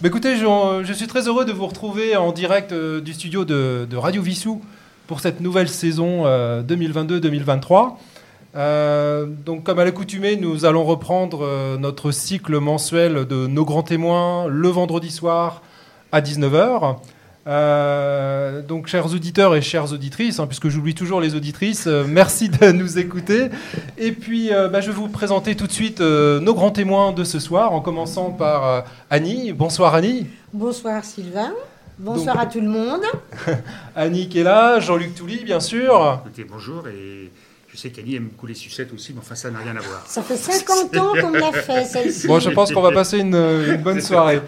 Bah, écoutez, je, suis très heureux de vous retrouver en direct euh, du studio de, Radio Vissou pour cette nouvelle saison euh, 2022-2023. Euh, donc, comme à l'accoutumée, nous allons reprendre euh, notre cycle mensuel de nos grands témoins le vendredi soir à 19h. Euh, donc, chers auditeurs et chères auditrices, hein, puisque j'oublie toujours les auditrices, euh, merci de nous écouter. Et puis, euh, bah, je vais vous présenter tout de suite euh, nos grands témoins de ce soir, en commençant par euh, Annie. Bonsoir Annie. Bonsoir Sylvain. Bonsoir Donc- à tout le monde. Annie qui est là, Jean-Luc Touly, bien sûr. Écoutez, bonjour, et sais qu'Annie aime couler sucette aussi, mais enfin, ça n'a rien à voir. Ça fait 50 ans qu'on l'a fait celle-ci. Bon, je pense qu'on va passer une, une bonne soirée.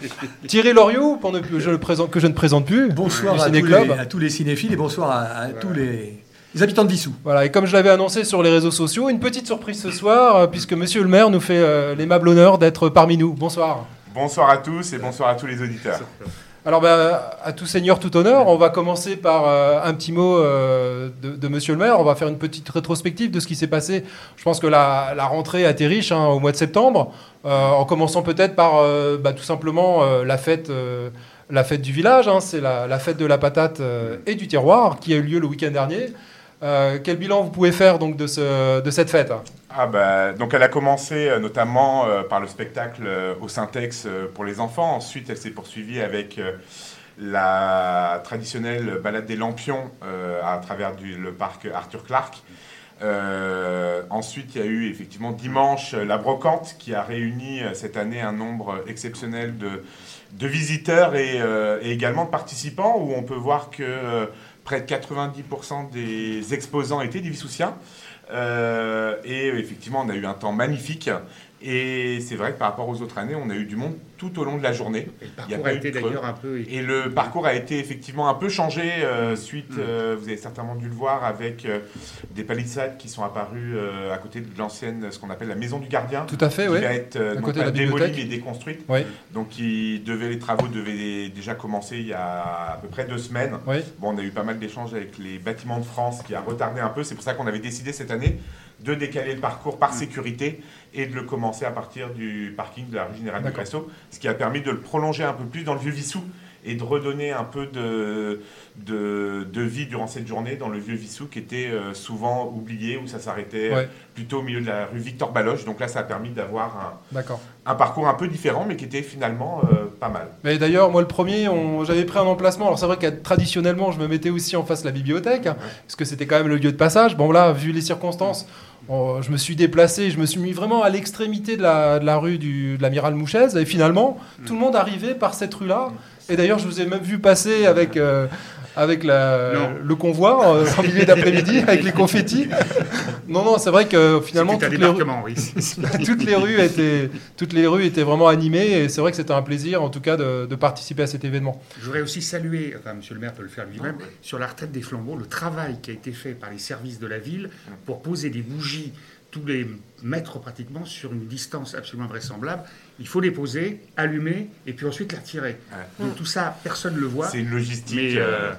Thierry Loriot, pour ne plus- je le présente, que je ne présente plus. Bonsoir du à tous, les, à tous les cinéphiles et bonsoir à, à tous les, les habitants de Vissou. Voilà, et comme je l'avais annoncé sur les réseaux sociaux, une petite surprise ce soir, euh, puisque monsieur le maire nous fait euh, l'aimable honneur d'être parmi nous. Bonsoir. Bonsoir à tous et bonsoir à tous les auditeurs. Alors, bah, à tout seigneur, tout honneur, on va commencer par euh, un petit mot euh, de, monsieur le maire. On va faire une petite rétrospective de ce qui s'est passé. Je pense que la, rentrée a été riche hein, au mois de septembre, Euh, en commençant peut-être par bah, tout simplement la fête. la fête du village, hein, c'est la, la fête de la patate et du terroir qui a eu lieu le week-end dernier. Euh, quel bilan vous pouvez faire donc de, ce, de cette fête? Ah bah, donc elle a commencé euh, notamment euh, par le spectacle au Syntex pour les enfants. Ensuite, elle s'est poursuivie avec la traditionnelle balade des lampions à travers le parc Arthur Clark. Euh, ensuite, il y a eu effectivement dimanche la brocante qui a réuni cette année un nombre exceptionnel de, de visiteurs et, également de participants où on peut voir que près de 90% des exposants étaient des Vissoussiens. Euh, et effectivement, on a eu un temps magnifique. Et c'est vrai que par rapport aux autres années, on a eu du monde tout au long de la journée. Et le a parcours a été de creux. d'ailleurs un peu. Et le parcours a été effectivement un peu changé euh, suite, Mm. euh, vous avez certainement dû le voir, avec euh, des palissades qui sont apparues euh, à côté de l'ancienne, ce qu'on appelle la maison du gardien. Tout à fait, qui oui. va être euh, À non côté de pas la démolie mais déconstruite. Oui, Donc il devait, les travaux devaient déjà commencer il y a à peu près deux semaines. oui. Bon, on a eu pas mal d'échanges avec les bâtiments de France qui a retardé un peu. C'est pour ça qu'on avait décidé cette année de décaler le parcours par sécurité et de le commencer à partir du parking de la rue Générale de D'accord. Cresso, ce qui a permis de le prolonger un peu plus dans le vieux Vissou et de redonner un peu de, de, de vie durant cette journée dans le vieux Vissou qui était euh, souvent oublié, où ça s'arrêtait euh, Ouais. plutôt au milieu de la rue Victor Baloche. Donc là, ça a permis d'avoir un, un parcours un peu différent, mais qui était finalement euh, pas mal. Mais d'ailleurs, moi, le premier, j'avais pris un emplacement. Alors, c'est vrai que traditionnellement, je me mettais aussi en face de la bibliothèque, hein, parce que c'était quand même le lieu de passage. Bon, là, vu les circonstances, je me suis déplacé, je me suis mis vraiment à l'extrémité de la, rue de l'amiral Mouchez. Et finalement, tout le monde arrivait par cette rue-là. Et d'ailleurs, je vous ai même vu passer avec. euh, avec la- le convoi euh, en milieu d'après-midi avec les confettis. Non, non, c'est vrai que finalement C'était un toutes les, rues, débarquement, oui. toutes les rues étaient toutes les rues étaient vraiment animées et c'est vrai que c'était un plaisir en tout cas de, de participer à cet événement. Je voudrais aussi saluer, enfin, monsieur le maire peut le faire lui-même, sur la retraite des flambeaux, le travail qui a été fait par les services de la ville pour poser des bougies tous les mètres pratiquement sur une distance absolument vraisemblable. Il faut les poser, allumer et puis ensuite les retirer. Ouais. Donc tout ça, personne ne le voit. C'est une logistique. Mais euh, euh,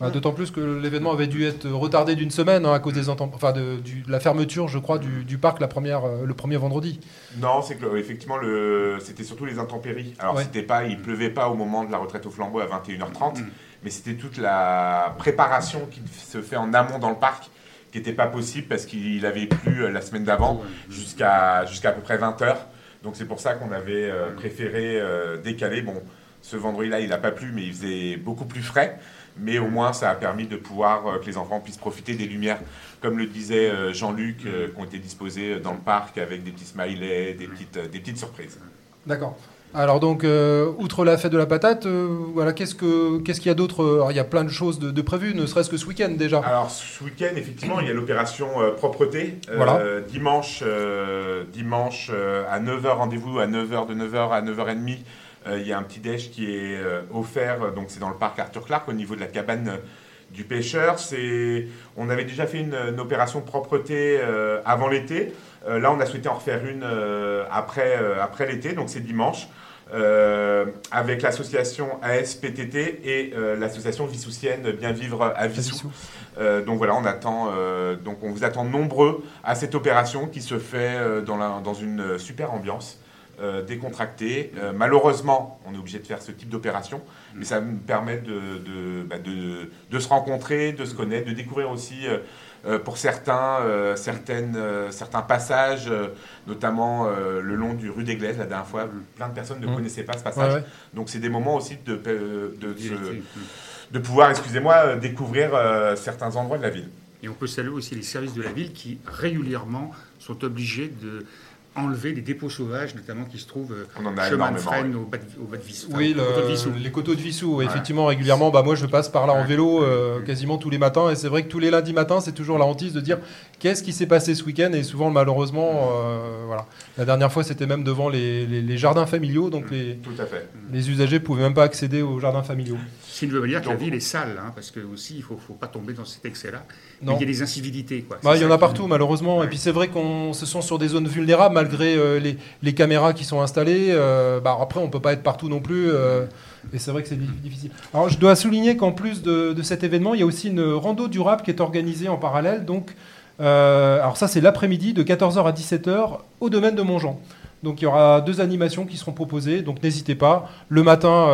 Ah, D'autant plus que l'événement avait dû être retardé d'une semaine hein, à cause des intempéries- enfin de, du- de la fermeture, je crois, du, du parc la première, euh, le premier vendredi. Non, c'est que effectivement, le, c'était surtout les intempéries. Alors, Ouais. c'était pas, il pleuvait pas au moment de la retraite au flambeau à 21h30, Mm. mais c'était toute la préparation qui se fait en amont dans le parc qui n'était pas possible parce qu'il avait plu la semaine d'avant jusqu'à jusqu'à à peu près 20h. Donc, c'est pour ça qu'on avait euh, préféré euh, décaler. Bon, ce vendredi-là, il n'a pas plu, mais il faisait beaucoup plus frais. Mais au moins, ça a permis de pouvoir euh, que les enfants puissent profiter des lumières, comme le disait Jean-Luc, qui ont été disposées dans le parc avec des petits smileys, des petites, des petites surprises. D'accord. Alors donc, euh, outre la fête de la patate, euh, voilà, qu'est-ce que qu'est-ce qu'il y a d'autre Alors, Il y a plein de choses de, de prévues, ne serait-ce que ce week-end déjà. Alors, ce week-end, effectivement, il y a l'opération euh, propreté. Euh, Voilà. Dimanche, euh, dimanche euh, à 9h, rendez-vous à 9h, de 9h à 9h30. euh, il y a un petit déj qui est euh, offert, euh, donc c'est dans le parc Arthur Clark, au niveau de la cabane euh, du pêcheur. C'est, on avait déjà fait une, une opération propreté euh, avant l'été. Euh, là, on a souhaité en refaire une euh, après, euh, après l'été, donc c'est dimanche. euh, avec l'association ASPTT et euh, l'association Vissoussienne Bien Vivre à Vissou. Euh, donc voilà, on attend, donc on vous attend nombreux à cette opération qui se fait dans, la- dans une super ambiance. décontracté. Euh, malheureusement, on est obligé de faire ce type d'opération, mais ça me permet de, de, bah, de- de se rencontrer, de se connaître, de découvrir aussi, pour certains, euh, certaines, euh, certains passages, euh, notamment euh, le long du rue des Glaises. La dernière fois, plein de personnes ne Mhm. connaissaient pas ce passage. ouais. Donc c'est des moments aussi de, de, Vérité. de pouvoir, excusez-moi, euh, découvrir euh, certains endroits de la ville. Et on peut saluer aussi les services de la ville qui régulièrement sont obligés de enlever les dépôts sauvages, notamment qui se trouvent euh, chemin de oui. au bas de, au bas de Vissou. Oui, enfin, de Vissou. les coteaux de Vissou, Ouais. effectivement, régulièrement. Bah, moi, je passe par là en vélo euh, quasiment tous les matins. Et c'est vrai que tous les lundis matins, c'est toujours la hantise de dire qu'est-ce qui s'est passé ce week-end? Et souvent, malheureusement, euh, voilà. La dernière fois, c'était même devant les, les- les jardins familiaux. Donc, les, Tout à fait. les usagers pouvaient même pas accéder aux jardins familiaux. Ce qui ne veut pas dire que la ville est sale, hein, parce que aussi il faut, faut pas tomber dans cet excès-là. Il y a des incivilités, quoi. Bah, il y en a partout, malheureusement. Ouais. Et puis, c'est vrai qu'on se sont sur des zones vulnérables malgré euh, les, caméras qui sont installées. Euh, bah, après, on peut pas être partout non plus. euh, et c'est vrai que c'est di- difficile. Alors, je dois souligner qu'en plus de, cet événement, il y a aussi une rando durable qui est organisée en parallèle. Donc, alors ça, c'est l'après-midi de 14h à 17h au domaine de Montjean. Donc, il y aura deux animations qui seront proposées. Donc, n'hésitez pas. Le matin,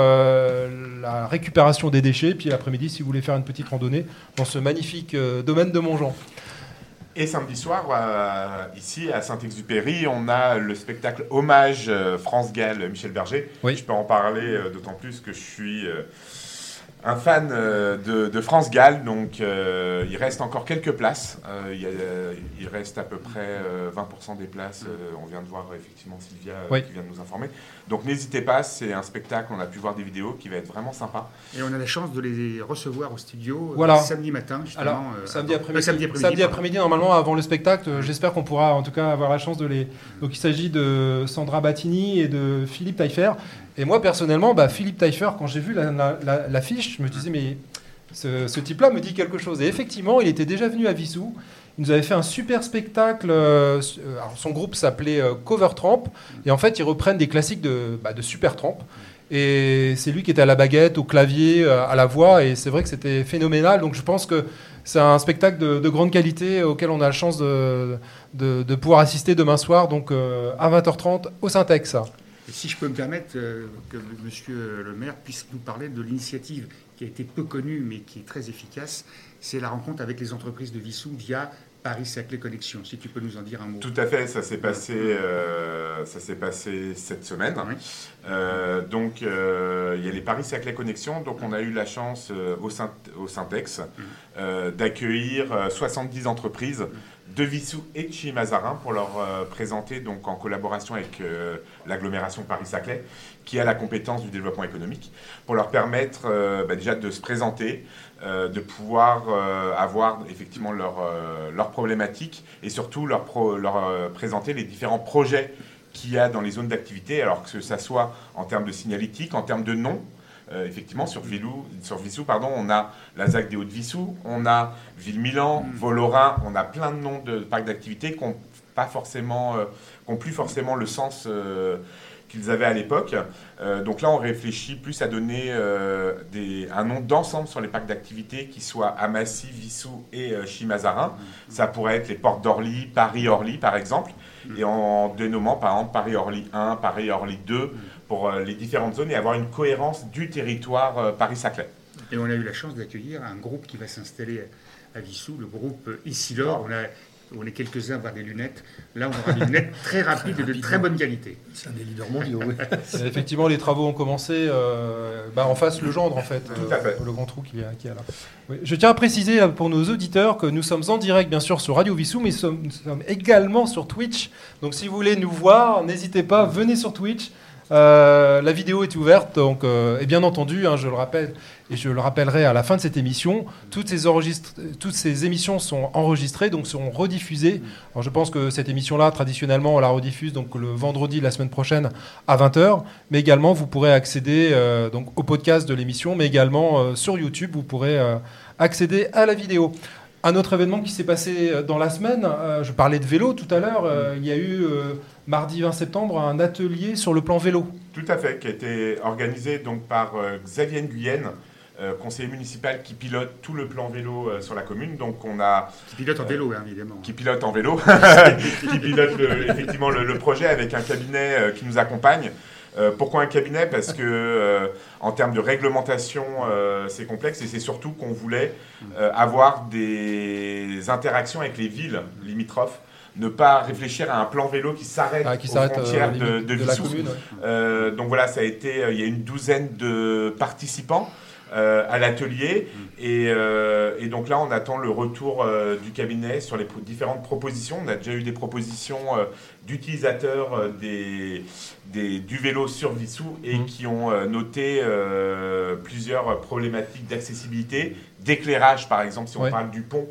la récupération des déchets. Puis l'après-midi, si vous voulez faire une petite randonnée dans ce magnifique domaine de Montjean. Et samedi soir, euh, ici à Saint-Exupéry, on a le spectacle Hommage euh, France Gall Michel Berger. Oui. Je peux en parler euh, d'autant plus que je suis euh, un fan euh, de, de France Gall, donc euh, il reste encore quelques places. Euh, il, y a- il reste à peu près euh, 20% des places. Euh, on vient de voir effectivement Sylvia euh, Oui. qui vient de nous informer. Donc n'hésitez pas, c'est un spectacle, on a pu voir des vidéos qui va être vraiment sympa. Et on a la chance de les recevoir au studio euh, Voilà. samedi matin, justement. Alors, euh, samedi après-midi, samedi après-midi. samedi pardon. après-midi, normalement, avant le spectacle, euh, j'espère qu'on pourra en tout cas avoir la chance de les. Donc, il s'agit de Sandra Battini et de Philippe Taillefer. Et moi, personnellement, bah, Philippe Taillefer, quand j'ai vu l'affiche, la, la, je me disais, mais ce, type-là me dit quelque chose. Et effectivement, il était déjà venu à Vissou. Il nous avait fait un super spectacle. euh, euh, son groupe s'appelait euh, Cover Tramp. Et en fait, ils reprennent des classiques de, bah, Super Tramp. Et c'est lui qui était à la baguette, au clavier, à la voix. Et c'est vrai que c'était phénoménal. Donc je pense que c'est un spectacle de, de grande qualité auquel on a la chance de, pouvoir assister demain soir, donc à 20h30 au Syntex. Et si je peux me permettre euh, que Monsieur le maire puisse nous parler de l'initiative qui a été peu connue mais qui est très efficace, c'est la rencontre avec les entreprises de Vissou via Paris-Saclay Connexion. Si tu peux nous en dire un mot. Tout à fait, ça s'est passé, euh, ça s'est passé cette semaine. Oui. Euh, donc, euh, il y a les Paris-Saclay Connexion. Donc, on a eu la chance au, Syntex euh, d'accueillir euh, 70 entreprises de Vissou et de Chimazarins pour leur euh, présenter, donc en collaboration avec euh, l'agglomération Paris-Saclay, qui a la compétence du développement économique, pour leur permettre euh, bah, déjà de se présenter, de pouvoir avoir effectivement leurs leurs problématiques et surtout leur, leur présenter les différents projets qu'il y a dans les zones d'activité, alors que ça soit en termes de signalétique, en termes de nom. Euh, effectivement, sur, Vilou, sur Vissou, pardon, on a la ZAC des Hauts-de-Vissou, on a Ville-Milan, Volorin, on a plein de noms de parcs d'activité qui n'ont pas forcément, euh, qui ont plus forcément le sens euh, qu'ils avaient à l'époque. Donc là, on réfléchit plus à donner des, un nom d'ensemble sur les parcs d'activité qui soient Amassi, Vissou et Chimazarin. Ça pourrait être les portes d'Orly, Paris-Orly par exemple, et en dénommant par exemple Paris-Orly 1, Paris-Orly 2 pour euh, les différentes zones et avoir une cohérence du territoire euh, Paris-Saclay. Et on a eu la chance d'accueillir un groupe qui va s'installer à Vissou, le groupe Isilor. On, a, on est quelques-uns à avoir des lunettes. Là, on aura des lunettes très rapides et de très bonne qualité. C'est un des leaders mondiaux, oui. Effectivement, les travaux ont commencé euh, bah, en face le gendre, en fait, Tout à fait. le grand trou qu'il y a, qu'il y a là. Oui. Je tiens à préciser pour nos auditeurs que nous sommes en direct, bien sûr, sur Radio Vissou, mais nous sommes, nous sommes également sur Twitch. Donc, si vous voulez nous voir, n'hésitez pas, venez sur Twitch. Euh, la vidéo est ouverte, donc, euh, et bien entendu, hein, je le rappelle, et je le rappellerai à la fin de cette émission, toutes ces, émissions sont enregistrées, donc seront rediffusées. Alors, je pense que cette émission-là, traditionnellement, on la rediffuse donc le vendredi de la semaine prochaine à 20h, mais également vous pourrez accéder euh, donc au podcast de l'émission, mais également sur YouTube, vous pourrez accéder à la vidéo. Un autre événement qui s'est passé dans la semaine, je parlais de vélo tout à l'heure, il y a eu mardi 20 septembre un atelier sur le plan vélo. Tout à fait, qui a été organisé donc par euh, Xavier Guyenne euh, conseiller municipal qui pilote tout le plan vélo euh, sur la commune. Donc on a Qui pilote en vélo, hein, évidemment. qui pilote en vélo, qui pilote le- effectivement le, le projet avec un cabinet euh, qui nous accompagne. Euh, pourquoi un cabinet? Parce que euh, en termes de réglementation, euh, c'est complexe et c'est surtout qu'on voulait euh, avoir des interactions avec les villes limitrophes, ne pas réfléchir à un plan vélo qui s'arrête Ah, qui aux euh, frontières de, de de la Vissou. commune. ouais. Euh, donc voilà, ça a été, euh, il y a une douzaine de participants euh, à l'atelier. Et, euh, et donc là, on attend le retour euh, du cabinet sur les différentes propositions. On a déjà eu des propositions d'utilisateurs des, des- du vélo sur Vissou et Mhm. qui ont noté plusieurs problématiques d'accessibilité, d'éclairage par exemple, si on Ouais. parle du pont.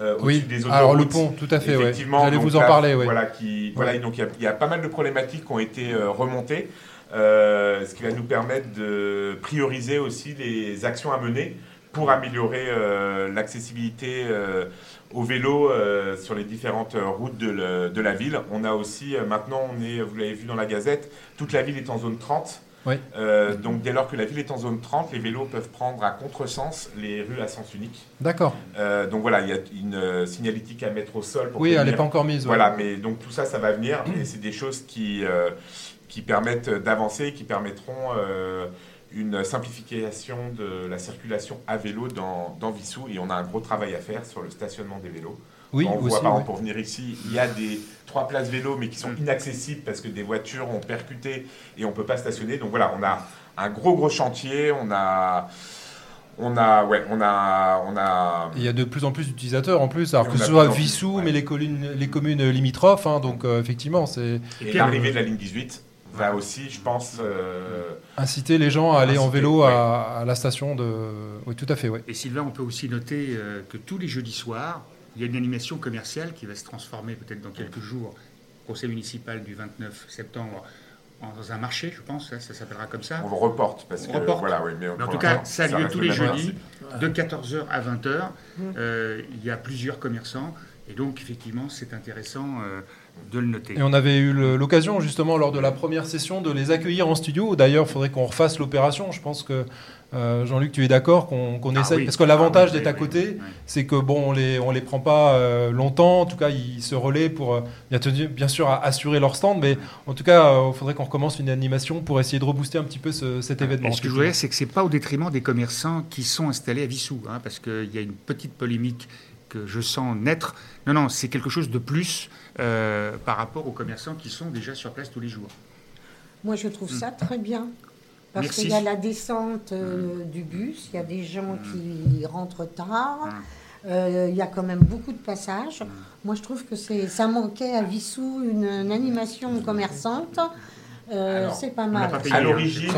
Euh, Oui, au-dessus des autoroutes. alors le pont, tout à fait, ouais. Effectivement, J'allais donc vous en là, parler, ouais. Voilà, qui, voilà, Ouais. donc il y a- il y, a pas mal de problématiques qui ont été euh, remontées, euh, ce qui va nous permettre de prioriser aussi les actions à mener pour améliorer l'accessibilité au vélo sur les différentes routes de, le- de la ville. On a aussi, maintenant, on est, vous l'avez vu dans la Gazette, toute la ville est en zone 30. Oui. Euh, donc dès lors que la ville est en zone 30, les vélos peuvent prendre à contresens les rues à sens unique. D'accord. Euh, donc voilà, il y a une euh, signalétique à mettre au sol pour Oui, elle n'est pas encore mise. ouais. voilà, mais donc tout ça, ça va venir et c'est des choses qui, euh, qui permettent d'avancer, qui permettront une simplification de la circulation à vélo dans, dans Vissou et on a un gros travail à faire sur le stationnement des vélos. Oui, on aussi. voit par exemple pour venir ici, il y a des trois places vélo mais qui sont inaccessibles parce que des voitures ont percuté et on peut pas stationner. Donc voilà, on a un gros gros chantier, on a on a ouais, on a on a Il y a de plus en plus d'utilisateurs en plus, alors Et que ce soit Vissou, ouais. mais les communes, les communes limitrophes. hein, donc euh, effectivement, c'est et Pierre, l'arrivée de la ligne 18 va aussi, je pense, euh, inciter les gens à aller en vélo ouais. à, à la station de. Oui, tout à fait, oui. Et Sylvain, on peut aussi noter euh, que tous les jeudis soirs, il y a une animation commerciale qui va se transformer peut-être dans quelques jours, conseil municipal du 29 septembre, en- dans un marché, je pense, ça s'appellera comme ça. on le reporte parce On que reporte. voilà, oui, mais, Mais en tout cas, ça a lieu tous le les jeudis, de 14h à 20h. Euh, il y a plusieurs commerçants, et donc effectivement, c'est intéressant euh, de le noter. Et on avait eu l'occasion justement lors de la première session de les accueillir en studio. D'ailleurs, il faudrait qu'on refasse l'opération. Je pense que euh, Jean-Luc, tu es d'accord qu'on Ah essaye oui. parce que l'avantage Ah oui, d'être à côté, oui, oui. c'est que bon, on les on les prend pas euh, longtemps. En tout cas, ils se relaient pour euh, bien, tenu- bien sûr à assurer leur stand, mais en tout cas, il faudrait qu'on recommence une animation pour essayer de rebooster un petit peu ce- cet événement. Et ce que je voudrais, c'est que c'est pas au détriment des commerçants qui sont installés à Vissou, hein, parce qu'il y a une petite polémique que je sens naître. Non, non, c'est quelque chose de plus euh, par rapport aux commerçants qui sont déjà sur place tous les jours. Moi, je trouve ça très bien. Parce qu'il y a la descente euh, du bus, il y a des gens qui rentrent tard, euh, il y a quand même beaucoup de passages. Moi, je trouve que ça manquait à Vissou une, une animation commerçante. Euh, c'est pas on mal. pas payé. À l'origine,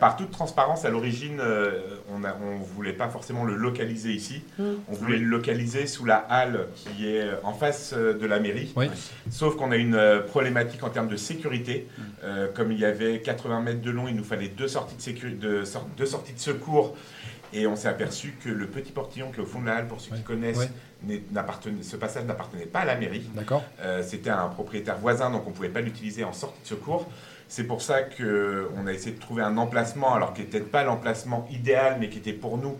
par toute transparence, à l'origine, euh, on ne on voulait pas forcément le localiser ici. Mm. On voulait le localiser sous la halle qui est en face euh, de la mairie. Oui. Sauf qu'on a une euh, problématique en termes de sécurité. Mm. Euh, comme il y avait 80 mètres de long, il nous fallait deux sorties de, sécu- de sor- deux sorties de secours. Et on s'est aperçu que le petit portillon qui est au fond de la halle, pour ceux Ouais. qui connaissent, Ouais. Ce passage n'appartenait pas à la mairie. D'accord. Euh, C'était un propriétaire voisin, donc on ne pouvait pas l'utiliser en sortie de secours. C'est pour ça qu'on a essayé de trouver un emplacement, alors qui n'était pas l'emplacement idéal, mais qui était pour nous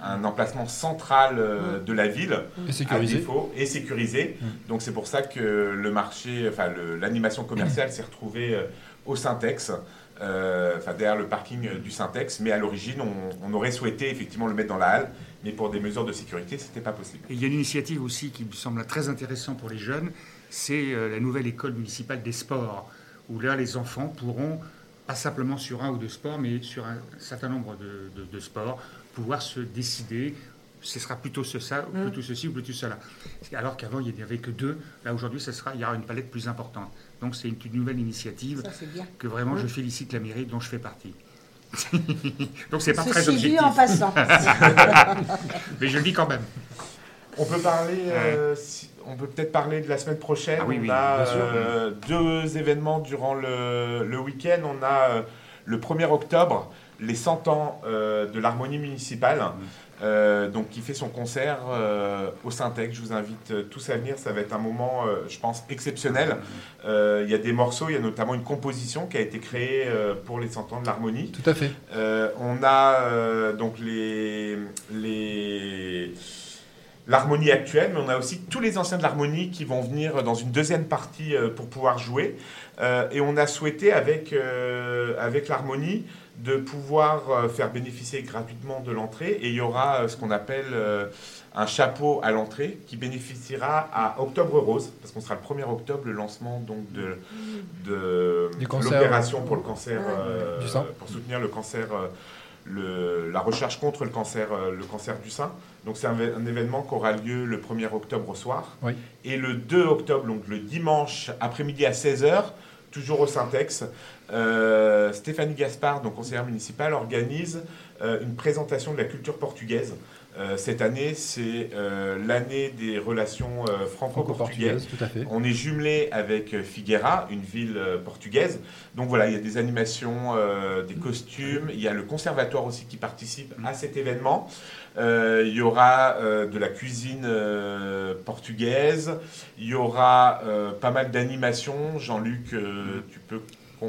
un emplacement central euh, de la ville, Et à sécurisé. défaut, et sécurisé. Mm. Donc c'est pour ça que le marché, enfin l'animation commerciale s'est retrouvée euh, au Syntex, euh, derrière le parking du Syntex, mais à l'origine on, on aurait souhaité effectivement le mettre dans la halle, mais pour des mesures de sécurité, c'était pas possible. Et il y a une initiative aussi qui me semble très intéressante pour les jeunes, c'est euh, la nouvelle école municipale des sports, où là les enfants pourront, pas simplement sur un ou deux sports, mais sur un certain nombre de, de- de sports, pouvoir se décider. Ce sera plutôt ce, ça, ou plutôt ceci ou plutôt cela. Alors qu'avant, il n'y avait que deux. Là, aujourd'hui, ce sera, il y aura une palette plus importante. Donc, c'est une, une nouvelle initiative Ça, que vraiment je félicite la mairie dont je fais partie. Donc, c'est pas très Ceci dit objectif. en passant. Mais je le dis quand même. On peut parler, euh, si- on peut peut-être parler de la semaine prochaine. Ah oui, on oui, a sûr. euh, deux événements durant le, le week-end. On a euh, le 1er octobre les 100 ans de l'harmonie municipale. Euh, donc qui fait son concert euh, au Syntec. Je vous invite euh, tous à venir, ça va être un moment, je pense, exceptionnel. Il y a des morceaux, il y a notamment une composition qui a été créée pour les 100 ans de l'harmonie. Tout à fait. on a donc les... les l'harmonie actuelle, mais on a aussi tous les anciens de l'harmonie qui vont venir dans une deuxième partie pour pouvoir jouer. et on a souhaité avec, avec l'harmonie de pouvoir euh, faire bénéficier gratuitement de l'entrée. Et il y aura euh, ce qu'on appelle euh, un chapeau à l'entrée qui bénéficiera à Octobre Rose, parce qu'on sera le 1er octobre, le lancement donc de, de, l'opération pour le cancer du sein. pour soutenir le cancer. Le, la recherche contre le cancer, le cancer du sein. Donc c'est un, événement qui aura lieu le 1er octobre au soir. Et le 2 octobre, donc le dimanche après-midi à 16h, toujours au Syntex, euh, Stéphanie Gaspard, donc conseillère municipale, organise euh, une présentation de la culture portugaise. Euh, cette année, c'est l'année des relations franco-portugaises. On est jumelé avec Figueira, une ville portugaise. Donc voilà, il y a des animations, des costumes. Il y a le conservatoire aussi qui participe à cet événement. il y aura de la cuisine portugaise. Il y aura pas mal d'animations. Jean-Luc, tu peux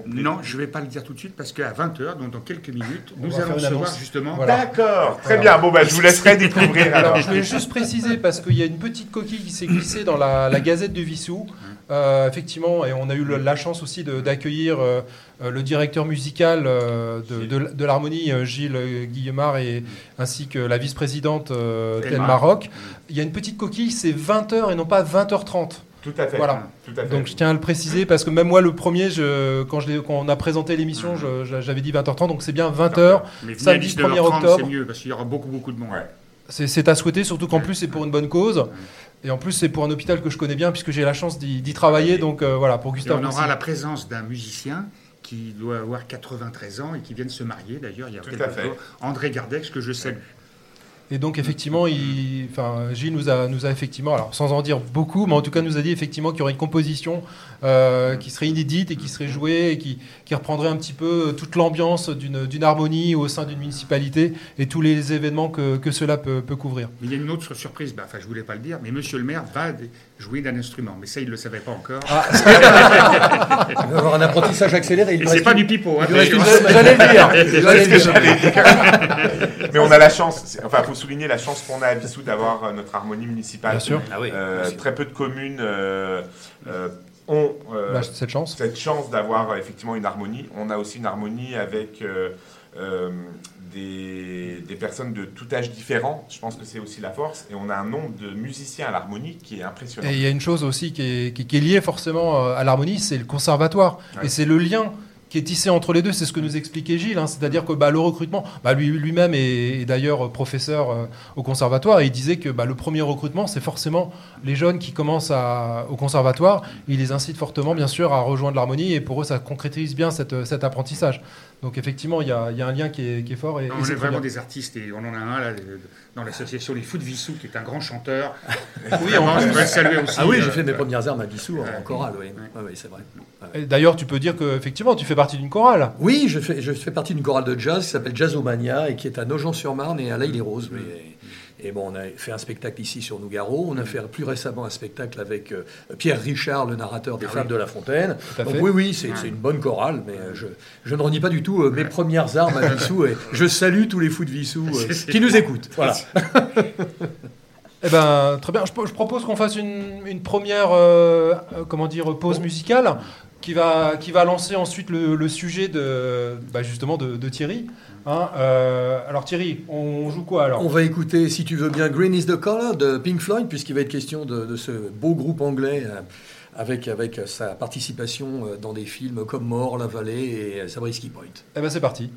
non, je ne vais pas le dire tout de suite parce qu'à 20h, donc dans quelques minutes, nous allons recevoir justement. D'accord, très bien. Bon, bah, je vous laisserai découvrir. alors. je voulais juste préciser parce qu'il y a une petite coquille qui s'est glissée dans la, Gazette de Vissou. Euh, effectivement, et on a eu la chance aussi d'accueillir euh, euh, le directeur musical de, l'harmonie, Gilles Guillemard, et, ainsi que la vice-présidente Telma Maroc. Il y a une petite coquille, c'est 20h et non pas 20h30. Tout à fait. Voilà. Donc je tiens à le préciser parce que même moi, le premier, je, quand, je quand on a présenté l'émission, j'avais dit 20h30, donc c'est bien 20h, samedi 1er octobre. C'est mieux parce qu'il y aura beaucoup, beaucoup de monde. C'est à souhaiter, surtout qu'en plus c'est pour une bonne cause. Et en plus, c'est pour un hôpital que je connais bien puisque j'ai la chance d'y travailler. Donc euh, voilà, pour Gustave. on aura la présence d'un musicien qui doit avoir 93 ans et qui vient de se marier d'ailleurs il y a quelques jours, André Gardex, que je salue. Et donc effectivement, il, enfin, Gilles nous a, nous a effectivement, alors sans en dire beaucoup, mais en tout cas nous a dit effectivement qu'il y aurait une composition euh, qui serait inédite et qui serait jouée et qui, qui reprendrait un petit peu toute l'ambiance d'une harmonie au sein d'une municipalité et tous les événements que, que cela peut, peut, couvrir. il y a une autre surprise, bah, enfin je voulais pas le dire, mais Monsieur le maire va jouer d'un instrument, mais ça il le savait pas encore. Ah. il va avoir un apprentissage accéléré. Et c'est pas du pipeau. Hein, J'allais le dire. Mais on a la chance, enfin faut souligner la chance qu'on a à Bissou d'avoir euh, notre harmonie municipale. Bien sûr. Ah euh, très peu de communes euh, ont bah, cette chance, cette chance d'avoir effectivement une harmonie. On a aussi une harmonie avec des, des, personnes de tout âge différent. Je pense que c'est aussi la force. Et on a un nombre de musiciens à l'harmonie qui est impressionnant. Et il y a une chose aussi qui est, qui, est liée forcément à l'harmonie, c'est le conservatoire. Et c'est le lien qui est tissé entre les deux, c'est ce que nous expliquait Gilles, hein. c'est-à-dire que bah, le recrutement, bah, lui, lui-même est, d'ailleurs professeur euh, au conservatoire, et il disait que bah, le premier recrutement, c'est forcément les jeunes qui commencent à, au conservatoire, il les incite fortement bien sûr à rejoindre l'harmonie, et pour eux ça concrétise bien cette, cet apprentissage. Donc effectivement, il y, a, y a un lien qui est, qui est fort. Et, on est vraiment des artistes, et on en a un là, dans l'association Les Fous de Vissou, qui est un grand chanteur. oui, on je saluer aussi. Ah oui, j'ai euh, fait mes premières armes à Vissou en chorale, oui, oui c'est vrai. D'ailleurs, tu peux dire qu'effectivement, tu fais partie d'une chorale. Oui, je fais, je fais partie d'une chorale de jazz qui s'appelle Jazzomania et qui est à Nogent-sur-Marne et à l'Aïle-les-Roses. Et bon, on a fait un spectacle ici sur Nougaro. On a fait plus récemment un spectacle avec euh, Pierre Richard, le narrateur des ah Femmes de la Fontaine. Donc oui, oui, c'est une bonne chorale, mais euh, je, je, ne renie pas du tout mes premières armes à Vissou. Et je salue tous les fous de Vissou qui nous écoutent. Voilà. Eh ben, très bien. Je, propose qu'on fasse une, une première, euh, comment dire, pause musicale qui va, qui va lancer ensuite le, sujet de, bah, justement de, Thierry. Hein, euh, alors Thierry, on joue quoi alors? On va écouter, si tu veux bien, Green is the Color de Pink Floyd, puisqu'il va être question de, ce beau groupe anglais euh, avec, avec sa participation euh, dans des films comme Mort, La Vallée et Zabriskie Point. Eh ben c'est parti.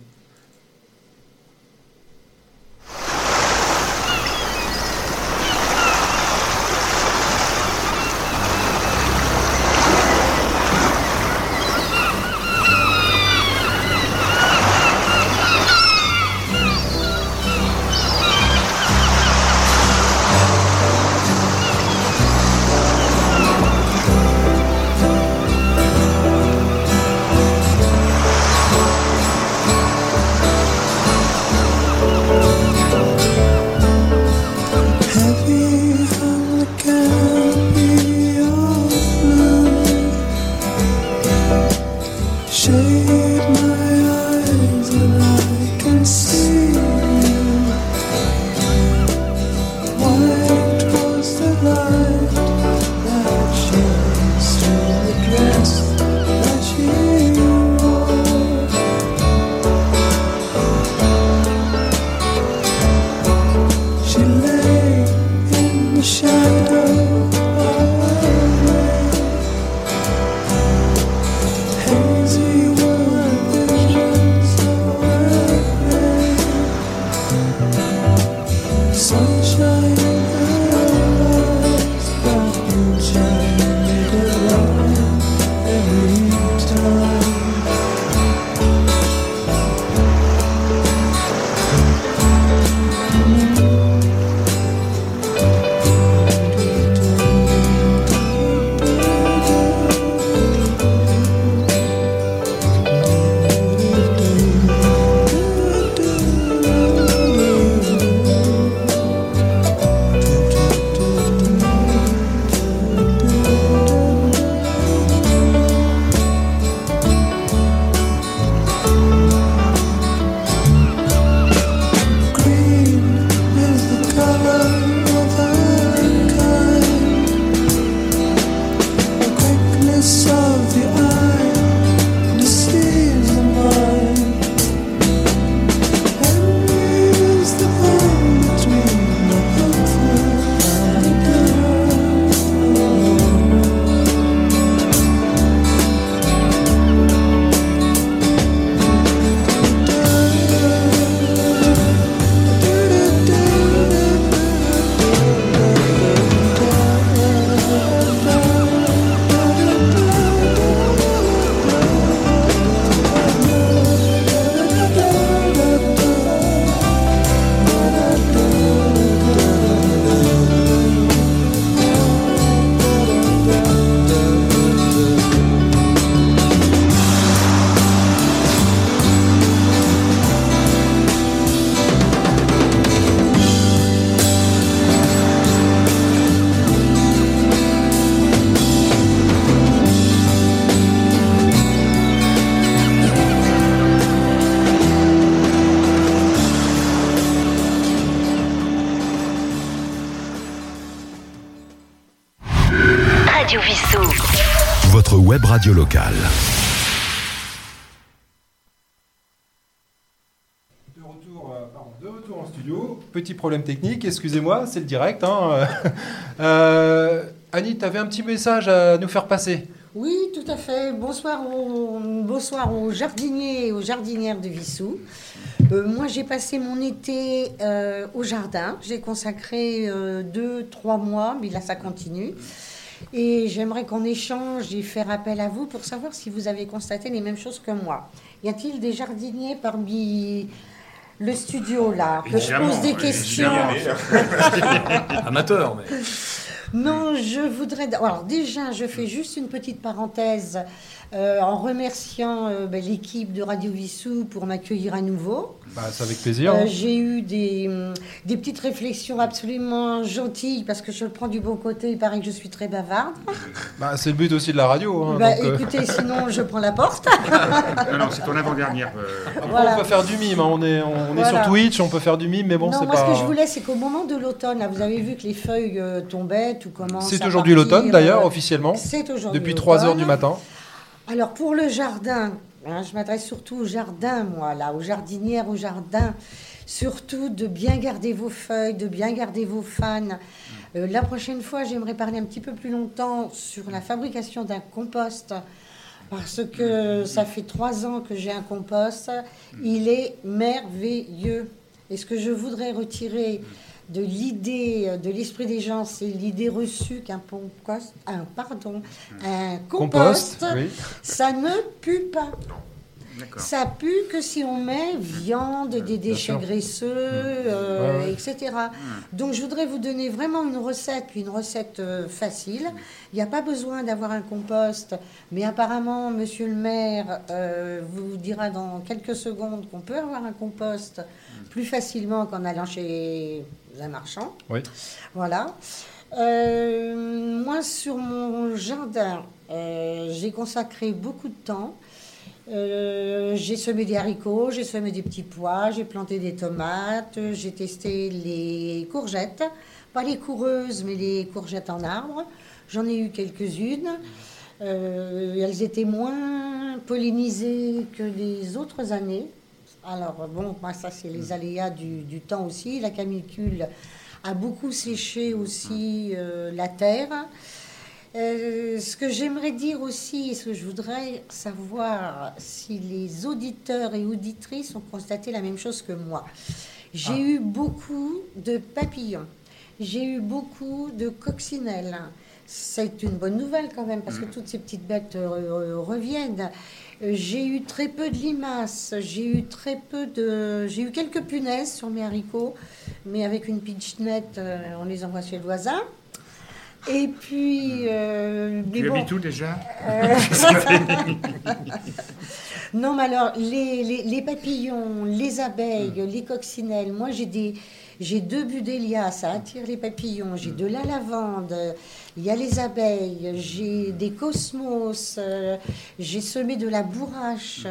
Radio locale. De retour, euh, de retour en studio. Petit problème technique, excusez-moi, c'est le direct. Hein. Euh, Annie, tu avais un petit message à nous faire passer. Oui, tout à fait. Bonsoir aux, bonsoir aux jardiniers et aux jardinières de Vissou. Euh, moi, j'ai passé mon été au jardin. J'ai consacré deux, trois mois, mais là, ça continue. Et j'aimerais qu'on échange et faire appel à vous pour savoir si vous avez constaté les mêmes choses que moi. Y a-t-il des jardiniers parmi le studio là que je pose des questions Amateur, mais. Non, je voudrais. Alors déjà, je fais juste une petite parenthèse euh, en remerciant euh, ben, l'équipe de Radio Vissou pour m'accueillir à nouveau. Bah, c'est avec plaisir. Euh, j'ai eu des, hum, des, petites réflexions absolument gentilles parce que je le prends du bon côté. Il paraît que je suis très bavarde. Bah, c'est le but aussi de la radio. Hein, bah, écoutez, sinon je prends la porte. non, non, c'est ton avant-dernière. On peut faire du mime. Hein. On est, on, est sur Twitch, on peut faire du mime, mais bon, c'est pas. ce que je voulais, c'est qu'au moment de l'automne, vous avez vu que les feuilles tombaient, tout commence. C'est aujourd'hui l'automne d'ailleurs, officiellement. C'est aujourd'hui. Depuis 3 heures du matin. Alors pour le jardin, hein, je m'adresse surtout au jardin, moi, là, aux jardinières, au jardin. Surtout de bien garder vos feuilles, de bien garder vos fans. Euh, la prochaine fois, j'aimerais parler un petit peu plus longtemps sur la fabrication d'un compost. Parce que ça fait trois ans que j'ai un compost. Il est merveilleux. Et ce que je voudrais retirer de l'idée, euh, de l'esprit des gens, c'est l'idée reçue qu'un compost, un, pardon, un compost, ça ne pue pas. Ça pue que si on met viande, des déchets graisseux, mmh. euh, etc. Mmh. Donc je voudrais vous donner vraiment une recette, une recette euh, facile. Il n'y a pas besoin d'avoir un compost, mais apparemment, Monsieur le maire vous dira dans quelques secondes qu'on peut avoir un compost mmh. Plus facilement qu'en allant chez un marchand. Oui. Voilà. Euh, moi, sur mon jardin, euh, j'ai consacré beaucoup de temps. Euh, j'ai semé des haricots, j'ai semé des petits pois, j'ai planté des tomates, j'ai testé les courgettes, pas les coureuses, mais les courgettes en arbre. J'en ai eu quelques-unes. Elles étaient moins pollinisées que les autres années. Alors, bon, moi, ça, c'est les aléas du, du temps aussi. La canicule a beaucoup séché aussi euh, la terre. Euh, ce que j'aimerais dire aussi, et ce que je voudrais savoir si les auditeurs et auditrices ont constaté la même chose que moi. J'ai Ah. eu beaucoup de papillons. J'ai eu beaucoup de coccinelles. C'est une bonne nouvelle quand même, parce que toutes ces petites bêtes euh, reviennent. Euh, J'ai eu très peu de limaces, j'ai eu très peu de... J'ai eu quelques punaises sur mes haricots, mais avec une pitchnette, euh, on les envoie chez le voisin. Et puis... euh, mais Tu bon, habites où déjà? Euh, non, mais alors, les, les- les papillons, les abeilles, les coccinelles, moi j'ai des. J'ai deux budélias, ça attire les papillons. J'ai de la lavande, il y a les abeilles, j'ai des cosmos, euh, j'ai semé de la bourrache.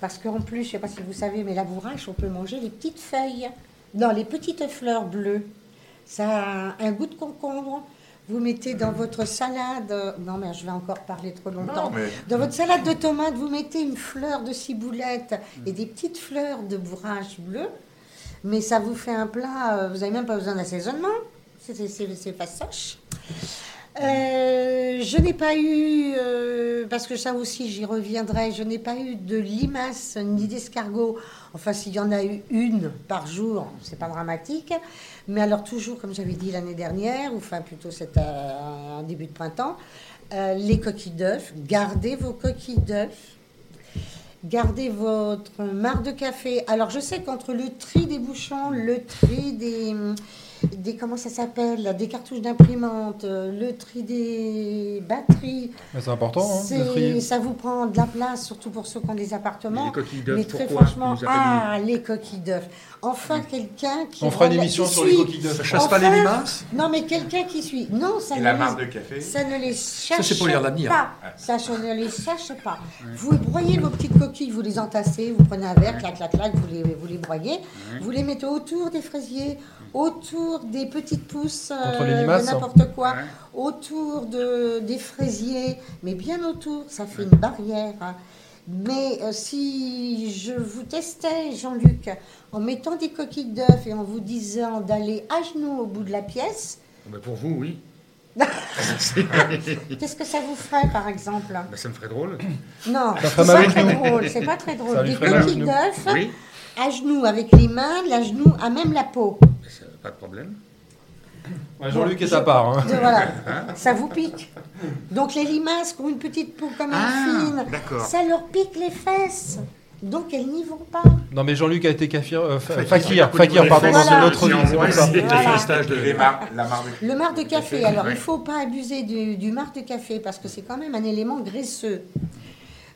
Parce qu'en plus, je ne sais pas si vous savez, mais la bourrache, on peut manger les petites feuilles. Non, les petites fleurs bleues. Ça a un goût de concombre. Vous mettez dans votre salade. euh, Non, mais je vais encore parler trop longtemps. Non, mais- Dans votre salade de tomates, vous mettez une fleur de ciboulette et des petites fleurs de bourrache bleue. Mais ça vous fait un plat, euh, vous n'avez même pas besoin d'assaisonnement. C'est- pas sèche. Euh, je n'ai pas eu, euh, parce que ça aussi j'y reviendrai, je n'ai pas eu de limaces ni d'escargot. Enfin, s'il y en a eu une par jour, c'est pas dramatique. Mais alors, toujours, comme j'avais dit l'année dernière, ou enfin plutôt c'était en début de printemps, les coquilles d'œufs, gardez vos coquilles d'œufs. Gardez votre marc de café. Alors, je sais qu'entre le tri des bouchons, le tri des, des comment ça s'appelle, des cartouches d'imprimante, euh, le tri des batteries, Mais C'est important hein, ça vous prend de la place, surtout pour ceux qui ont des appartements. Les coquilles Mais d'œufs, très franchement, ah, les coquilles d'œufs. Enfin, quelqu'un qui. On fera une émission sur les coquilles d'œufs. Ça chasse pas les limaces Non, mais quelqu'un qui suit. Non, ça Et ne la les- marque de café ça ne les cherche c'est pour lire l'avenir. pas. Ça ne les cherche pas. Vous broyez vos petites coquilles, vous les entassez, vous prenez un verre, clac, clac, clac, vous les, vous les broyez. Vous les mettez autour des fraisiers, autour des petites pousses euh, Contre les limaces, de hein. n'importe quoi, Ouais. autour de, des fraisiers, mais bien autour. Ça fait une barrière. Mais euh, si je vous testais, Jean-Luc, en mettant des coquilles d'œufs et en vous disant d'aller à genoux au bout de la pièce, Bah, Pour vous, oui. qu'est-ce que ça vous ferait, par exemple? Bah, ça me ferait drôle. Non, Ça c'est pas très genoux. drôle. C'est pas très drôle. Des coquilles genoux. d'œufs Oui, à genoux avec les mains, la genou à même la peau. bah, ça- pas de problème. Ouais, Jean-Luc est à part. hein. Voilà, ça vous pique. Donc les limaces qui ont une petite peau comme Ah, fine, d'accord. ça leur pique les fesses. Donc elles n'y vont pas. Non, mais Jean-Luc a été kafir, euh, fa- Fakir. fakir, Fakir, pardon, Voilà. c'est notre Voilà. vie. Le marc de café, alors il ne faut pas abuser du, du marc de café parce que c'est quand même un élément graisseux.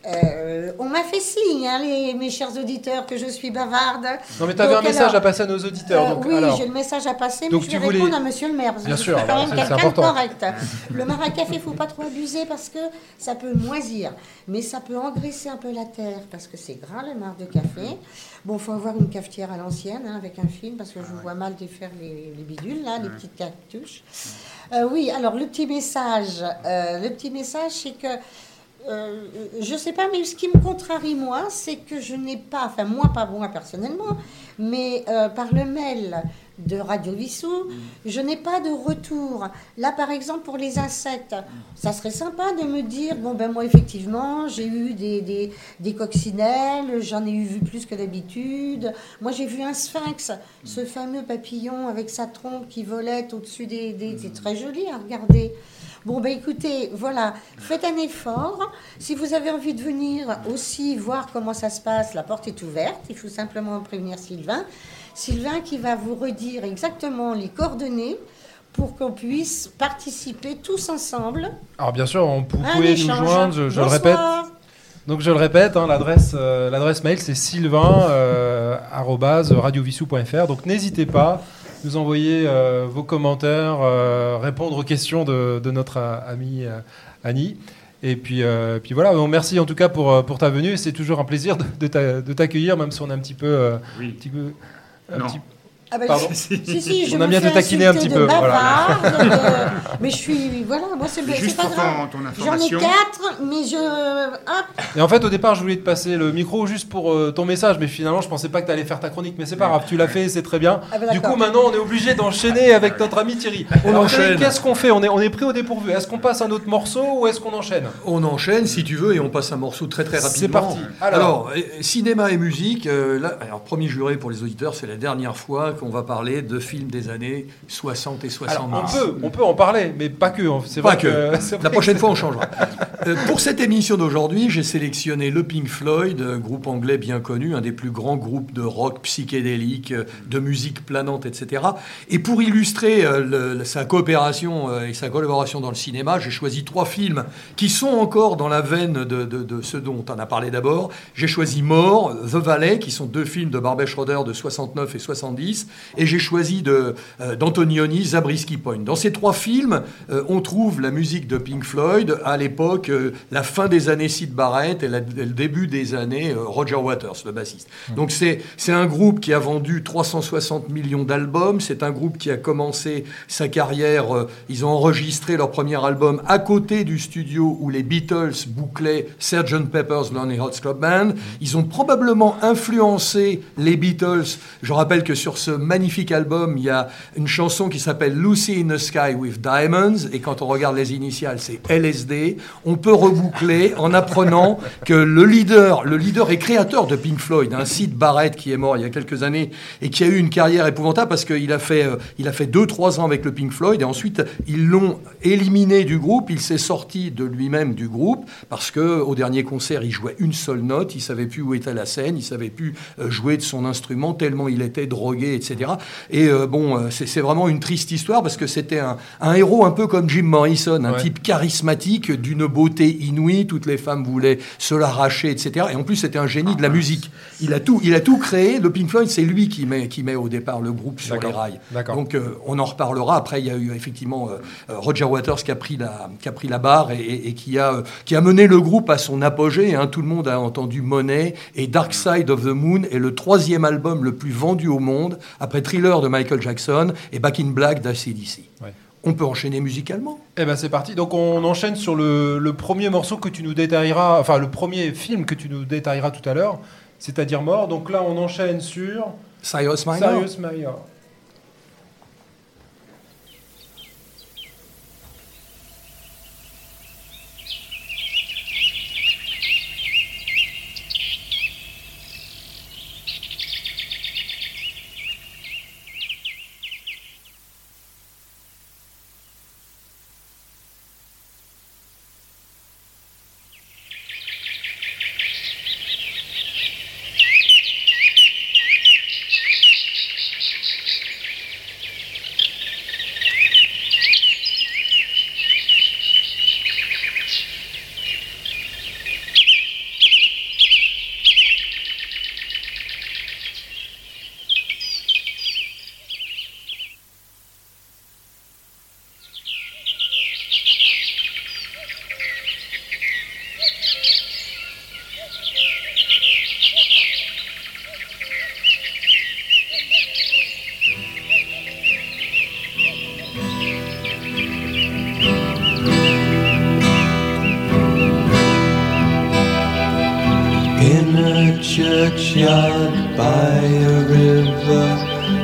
Euh, on m'a fait signe, hein, les- mes chers auditeurs, que je suis bavarde. Non, mais tu avais un message alors, à passer à nos auditeurs. Euh, donc, oui, alors, j'ai le message à passer, mais Donc, je tu vais voulais- répondre à monsieur le maire. Bien je sûr, suis quand même c'est- c'est quelqu'un de correct. Le mar à café, il ne faut pas trop abuser parce que ça peut moisir. Mais ça peut engraisser un peu la terre parce que c'est gras le mar de café. Bon, il faut avoir une cafetière à l'ancienne hein, avec un film parce que je vois mal défaire les, les bidules, là, les petites cartouches. Euh, oui, alors le petit message, le petit message, c'est que euh, je sais pas, mais ce qui me contrarie, moi, c'est que je n'ai pas, enfin, moi, pas moi personnellement, mais euh, par le mail de Radio Vissou, je n'ai pas de retour. Là, par exemple, pour les insectes, ça serait sympa de me dire, bon, ben moi, effectivement, j'ai eu des, des, des coccinelles, j'en ai eu vu plus que d'habitude. Moi, j'ai vu un sphinx, ce fameux papillon avec sa trompe qui volait au-dessus des... des c'est très joli à regarder. Bon, ben écoutez, voilà, faites un effort. Si vous avez envie de venir aussi voir comment ça se passe, la porte est ouverte. Il faut simplement prévenir Sylvain. Sylvain qui va vous redire exactement les coordonnées pour qu'on puisse participer tous ensemble. alors, bien sûr, on, vous un pouvez nous joindre, je, je le répète. Donc, je le répète, hein, l'adresse euh, l'adresse mail, c'est sylvain, euh. Donc, n'hésitez pas, nous envoyer euh, vos commentaires, euh, répondre aux questions de, de notre euh, amie Annie. Et puis, euh, puis voilà, merci en tout cas pour, pour ta venue. C'est toujours un plaisir de, de t'a- de t'accueillir, même si on est un petit peu. Oui. un petit peu un Non. petit- Ah bah, Pardon. si, si, je On a me bien te taquiner un petit peu, voilà. de- Mais je suis. Voilà, moi c'est pas grave. ton, ton J'en ai quatre, mais je. Hop Et en fait, au départ, je voulais te passer le micro juste pour euh, ton message, mais finalement, je pensais pas que tu allais faire ta chronique. Mais c'est pas grave, tu l'as fait, c'est très bien. Ah bah du coup, maintenant, on est obligé d'enchaîner avec notre ami Thierry. On Alors, enchaîne. Thierry, Qu'est-ce qu'on fait? On est, on est pris au dépourvu. Est-ce qu'on passe un autre morceau ou est-ce qu'on enchaîne? On enchaîne si tu veux et on passe un morceau très très rapidement. C'est parti. Alors, Alors, euh, cinéma et musique, euh, là, alors premier juré pour les auditeurs, c'est la dernière fois qu'on va parler de films des années 60 et 70. alors, on, peut, on peut en parler, mais pas que. hein. C'est Pas vrai que. vrai La prochaine fois, on changera. Euh, pour cette émission d'aujourd'hui, j'ai sélectionné le Pink Floyd, euh, groupe anglais bien connu, un des plus grands groupes de rock psychédélique, euh, de musique planante, etc. Et pour illustrer euh, le- sa coopération euh, et sa collaboration dans le cinéma, j'ai choisi trois films qui sont encore dans la veine de, de, de ce dont on a parlé d'abord. J'ai choisi Mort, The Valley, qui sont deux films de Barbet Schroeder de 69 et 70, et j'ai choisi euh, d'Antonioni, Zabriskie Point. Dans ces trois films, euh, on trouve la musique de Pink Floyd à l'époque, euh, la fin des années Sid Barrett et, la- le début des années euh, Roger Waters, le bassiste. Donc c'est, c'est un groupe qui a vendu 360 millions d'albums, c'est un groupe qui a commencé sa carrière, euh, ils ont enregistré leur premier album à côté du studio où les Beatles bouclaient Sgt. Pepper's Lonely Hearts Club Band. Ils ont probablement influencé les Beatles. Je rappelle que sur ce magnifique album, il y a une chanson qui s'appelle Lucy in the Sky with Diamonds, et quand on regarde les initiales, c'est LSD. On peut reboucler en apprenant que le leader, le leader et créateur de Pink Floyd, un Sid Barrett qui est mort il y a quelques années et qui a eu une carrière épouvantable parce qu'il a fait, euh, il a fait deux, trois ans avec le Pink Floyd et ensuite ils l'ont éliminé du groupe. Il s'est sorti de lui-même du groupe parce que au dernier concert, il jouait une seule note, il savait plus où était la scène, il savait plus euh, jouer de son instrument tellement il était drogué, etc. Et euh, bon, euh, c'est c'est vraiment une triste histoire parce que c'était un, un héros un peu comme Jim Morrison, un Ouais. type charismatique, d'une beauté inouïe, toutes les femmes voulaient se l'arracher, etc. Et en plus, c'était un génie de la musique. Il a tout, il a tout créé. Le Pink Floyd, c'est lui qui met, qui met au départ le groupe sur les rails. Donc, euh, on en reparlera. Après, il y a eu effectivement euh, Roger Waters qui a pris la, qui a pris la barre et, et- et qui a, qui a mené le groupe à son apogée. hein. Tout le monde a entendu Money et Dark Side of the Moon est le troisième album le plus vendu au monde après Thriller de Michael Jackson et Back in Black d'ACDC. Ouais. On peut enchaîner musicalement. Eh ben c'est parti. Donc on enchaîne sur le, le premier morceau que tu nous détailleras, enfin le premier film que tu nous détailleras tout à l'heure, c'est-à-dire Mort. Donc là on enchaîne sur Cyrus Minor. Churchyard by a river,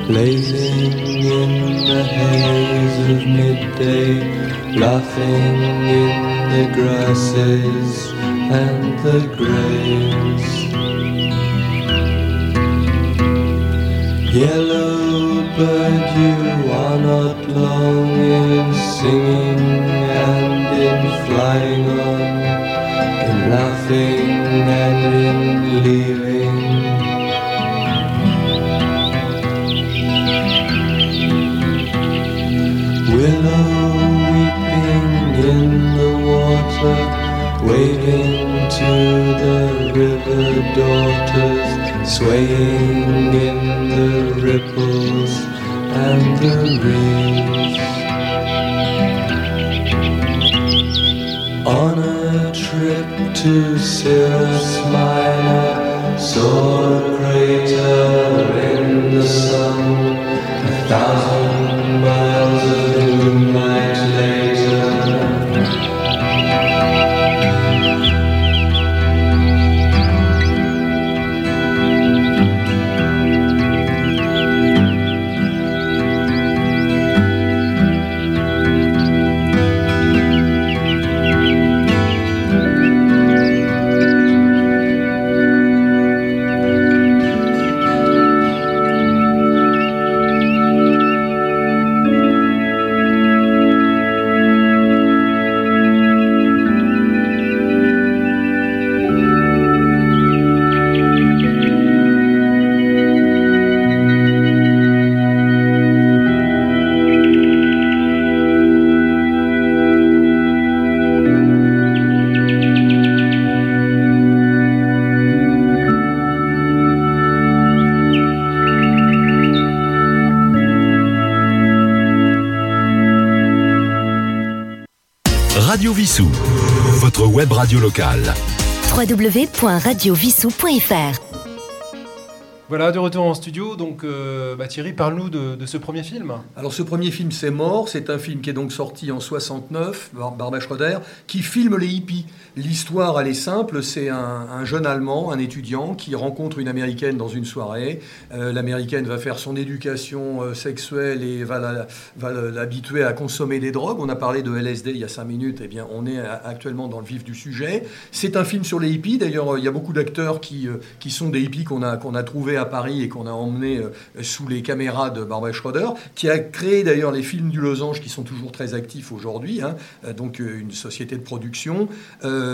blazing in the haze of midday, laughing in the grasses and the graves. Yellow bird, you are not long in singing and in flying on in laughing and in leaving. To the river daughters, swaying in the ripples and the reeds. On a trip to Cirrus Minor, saw a crater in the sun. Web radio locale. www.radiovissou.fr Voilà, de retour en studio. Donc, euh, bah, Thierry, parle-nous de, de ce premier film. Alors ce premier film, c'est Mort. C'est un film qui est donc sorti en 69, Bar- Barbara Schroeder, qui filme les hippies. L'histoire, elle est simple. C'est un, un jeune Allemand, un étudiant, qui rencontre une Américaine dans une soirée. Euh, L'Américaine va faire son éducation euh, sexuelle et va l'habituer à consommer des drogues. On a parlé de LSD il y a cinq minutes. Eh bien, on est actuellement dans le vif du sujet. C'est un film sur les hippies. D'ailleurs, euh, il y a beaucoup d'acteurs qui, sont des hippies qu'on a, trouvés à Paris et qu'on a emmenés sous les caméras de Barbara Schroeder, qui a créé d'ailleurs les films du Losange qui sont toujours très actifs aujourd'hui, hein, donc une société de production.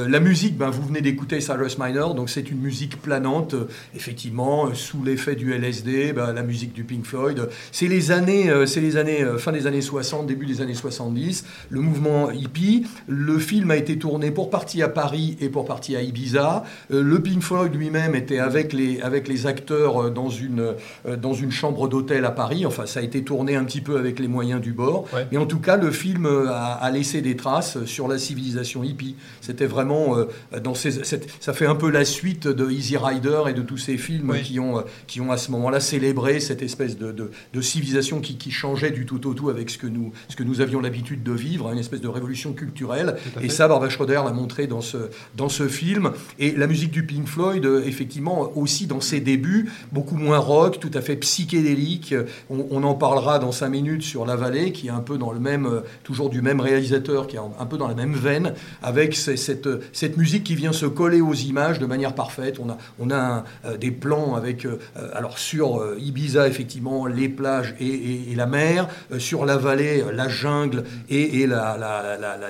La musique, ben, vous venez d'écouter Cyrus Minor, donc c'est une musique planante, euh, effectivement, euh, sous l'effet du LSD, ben, la musique du Pink Floyd. C'est les années, euh, c'est les années, euh, fin des années 60, début des années 70, le mouvement hippie. Le film a été tourné pour partie à Paris et pour partie à Ibiza. Euh, le Pink Floyd lui-même était avec les, avec les acteurs euh, dans une, euh, dans une chambre d'hôtel à Paris. Enfin, ça a été tourné un petit peu avec les moyens du bord. Ouais. Mais en tout cas, le film euh, a, a laissé des traces sur la civilisation hippie. C'était vraiment euh, dans ces, cette- ça fait un peu la suite de Easy Rider et de tous ces films Oui. qui ont, euh, qui ont à ce moment-là célébré cette espèce de, de, de civilisation qui, qui changeait du tout au tout avec ce que nous, ce que nous avions l'habitude de vivre, une espèce de révolution culturelle. Et ça, Barbara Schroeder l'a montré dans ce, dans ce film. Et la musique du Pink Floyd, euh, effectivement, aussi dans ses débuts, beaucoup moins rock, tout à fait psychédélique. On, on en parlera dans cinq minutes sur La Vallée, qui est un peu dans le même, euh, toujours du même réalisateur, qui est un, peu dans la même veine, avec ce- cette, cette musique qui vient se coller aux images de manière parfaite. On a, on a euh, des plans avec, euh, euh, alors sur euh, Ibiza, effectivement, les plages et, la mer, Euh, sur la vallée, euh, la jungle et, la,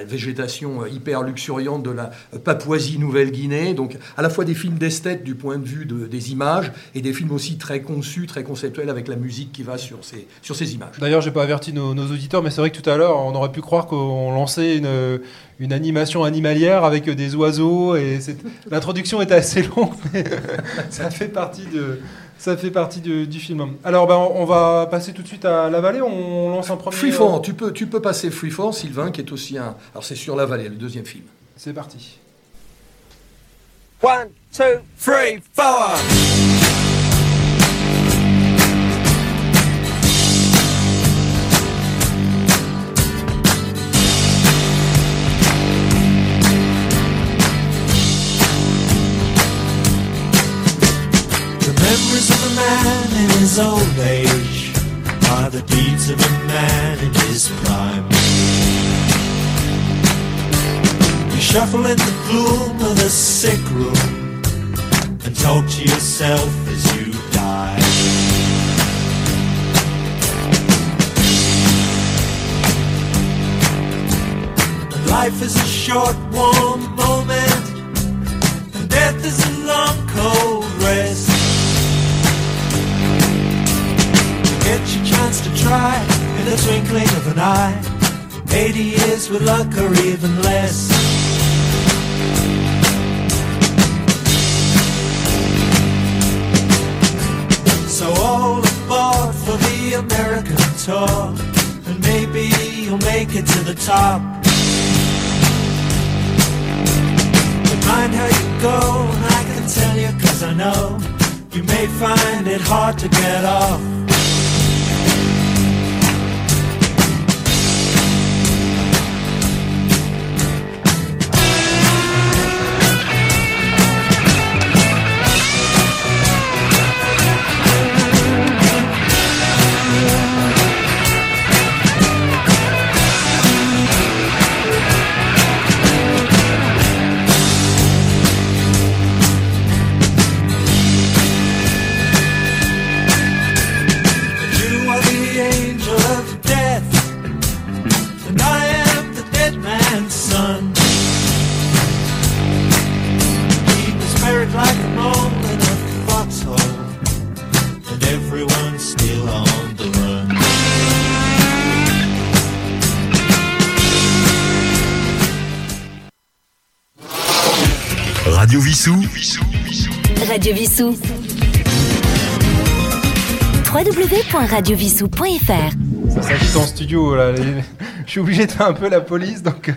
végétation euh, hyper luxuriante de la euh, Papouasie-Nouvelle-Guinée. Donc à la fois des films d'esthète du point de vue de- des images et des films aussi très conçus, très conceptuels avec la musique qui va sur ces, sur ces images. D'ailleurs, j'ai pas averti nos, nos auditeurs, mais c'est vrai que tout à l'heure, on aurait pu croire qu'on lançait une, une animation animalière avec des oiseaux et l'introduction était assez longue, mais ça fait partie de. Ça fait partie de- du film. Alors, ben, on va passer tout de suite à la vallée. On lance un premier. Freeform, tu peux, tu peux passer Freeform, Sylvain, qui est aussi un... Alors c'est sur la vallée, le deuxième film. C'est parti. One, two, three, four. His old age are the deeds of a man in his prime. You shuffle in the gloom of the sick room and talk to yourself as you die. And life is a short, warm moment, and death is a long, cold rest. Get your chance to try in the twinkling of an eye. 80 years with luck or even less. So all aboard for the American tour, and maybe you'll make it to the top. But mind how you go, and I can tell you cause I know you may find it hard to get off. Radio Vissou. www.radiovissou.fr Ça s'agite en studio. Là. Je suis obligé de faire un peu la police. Donc,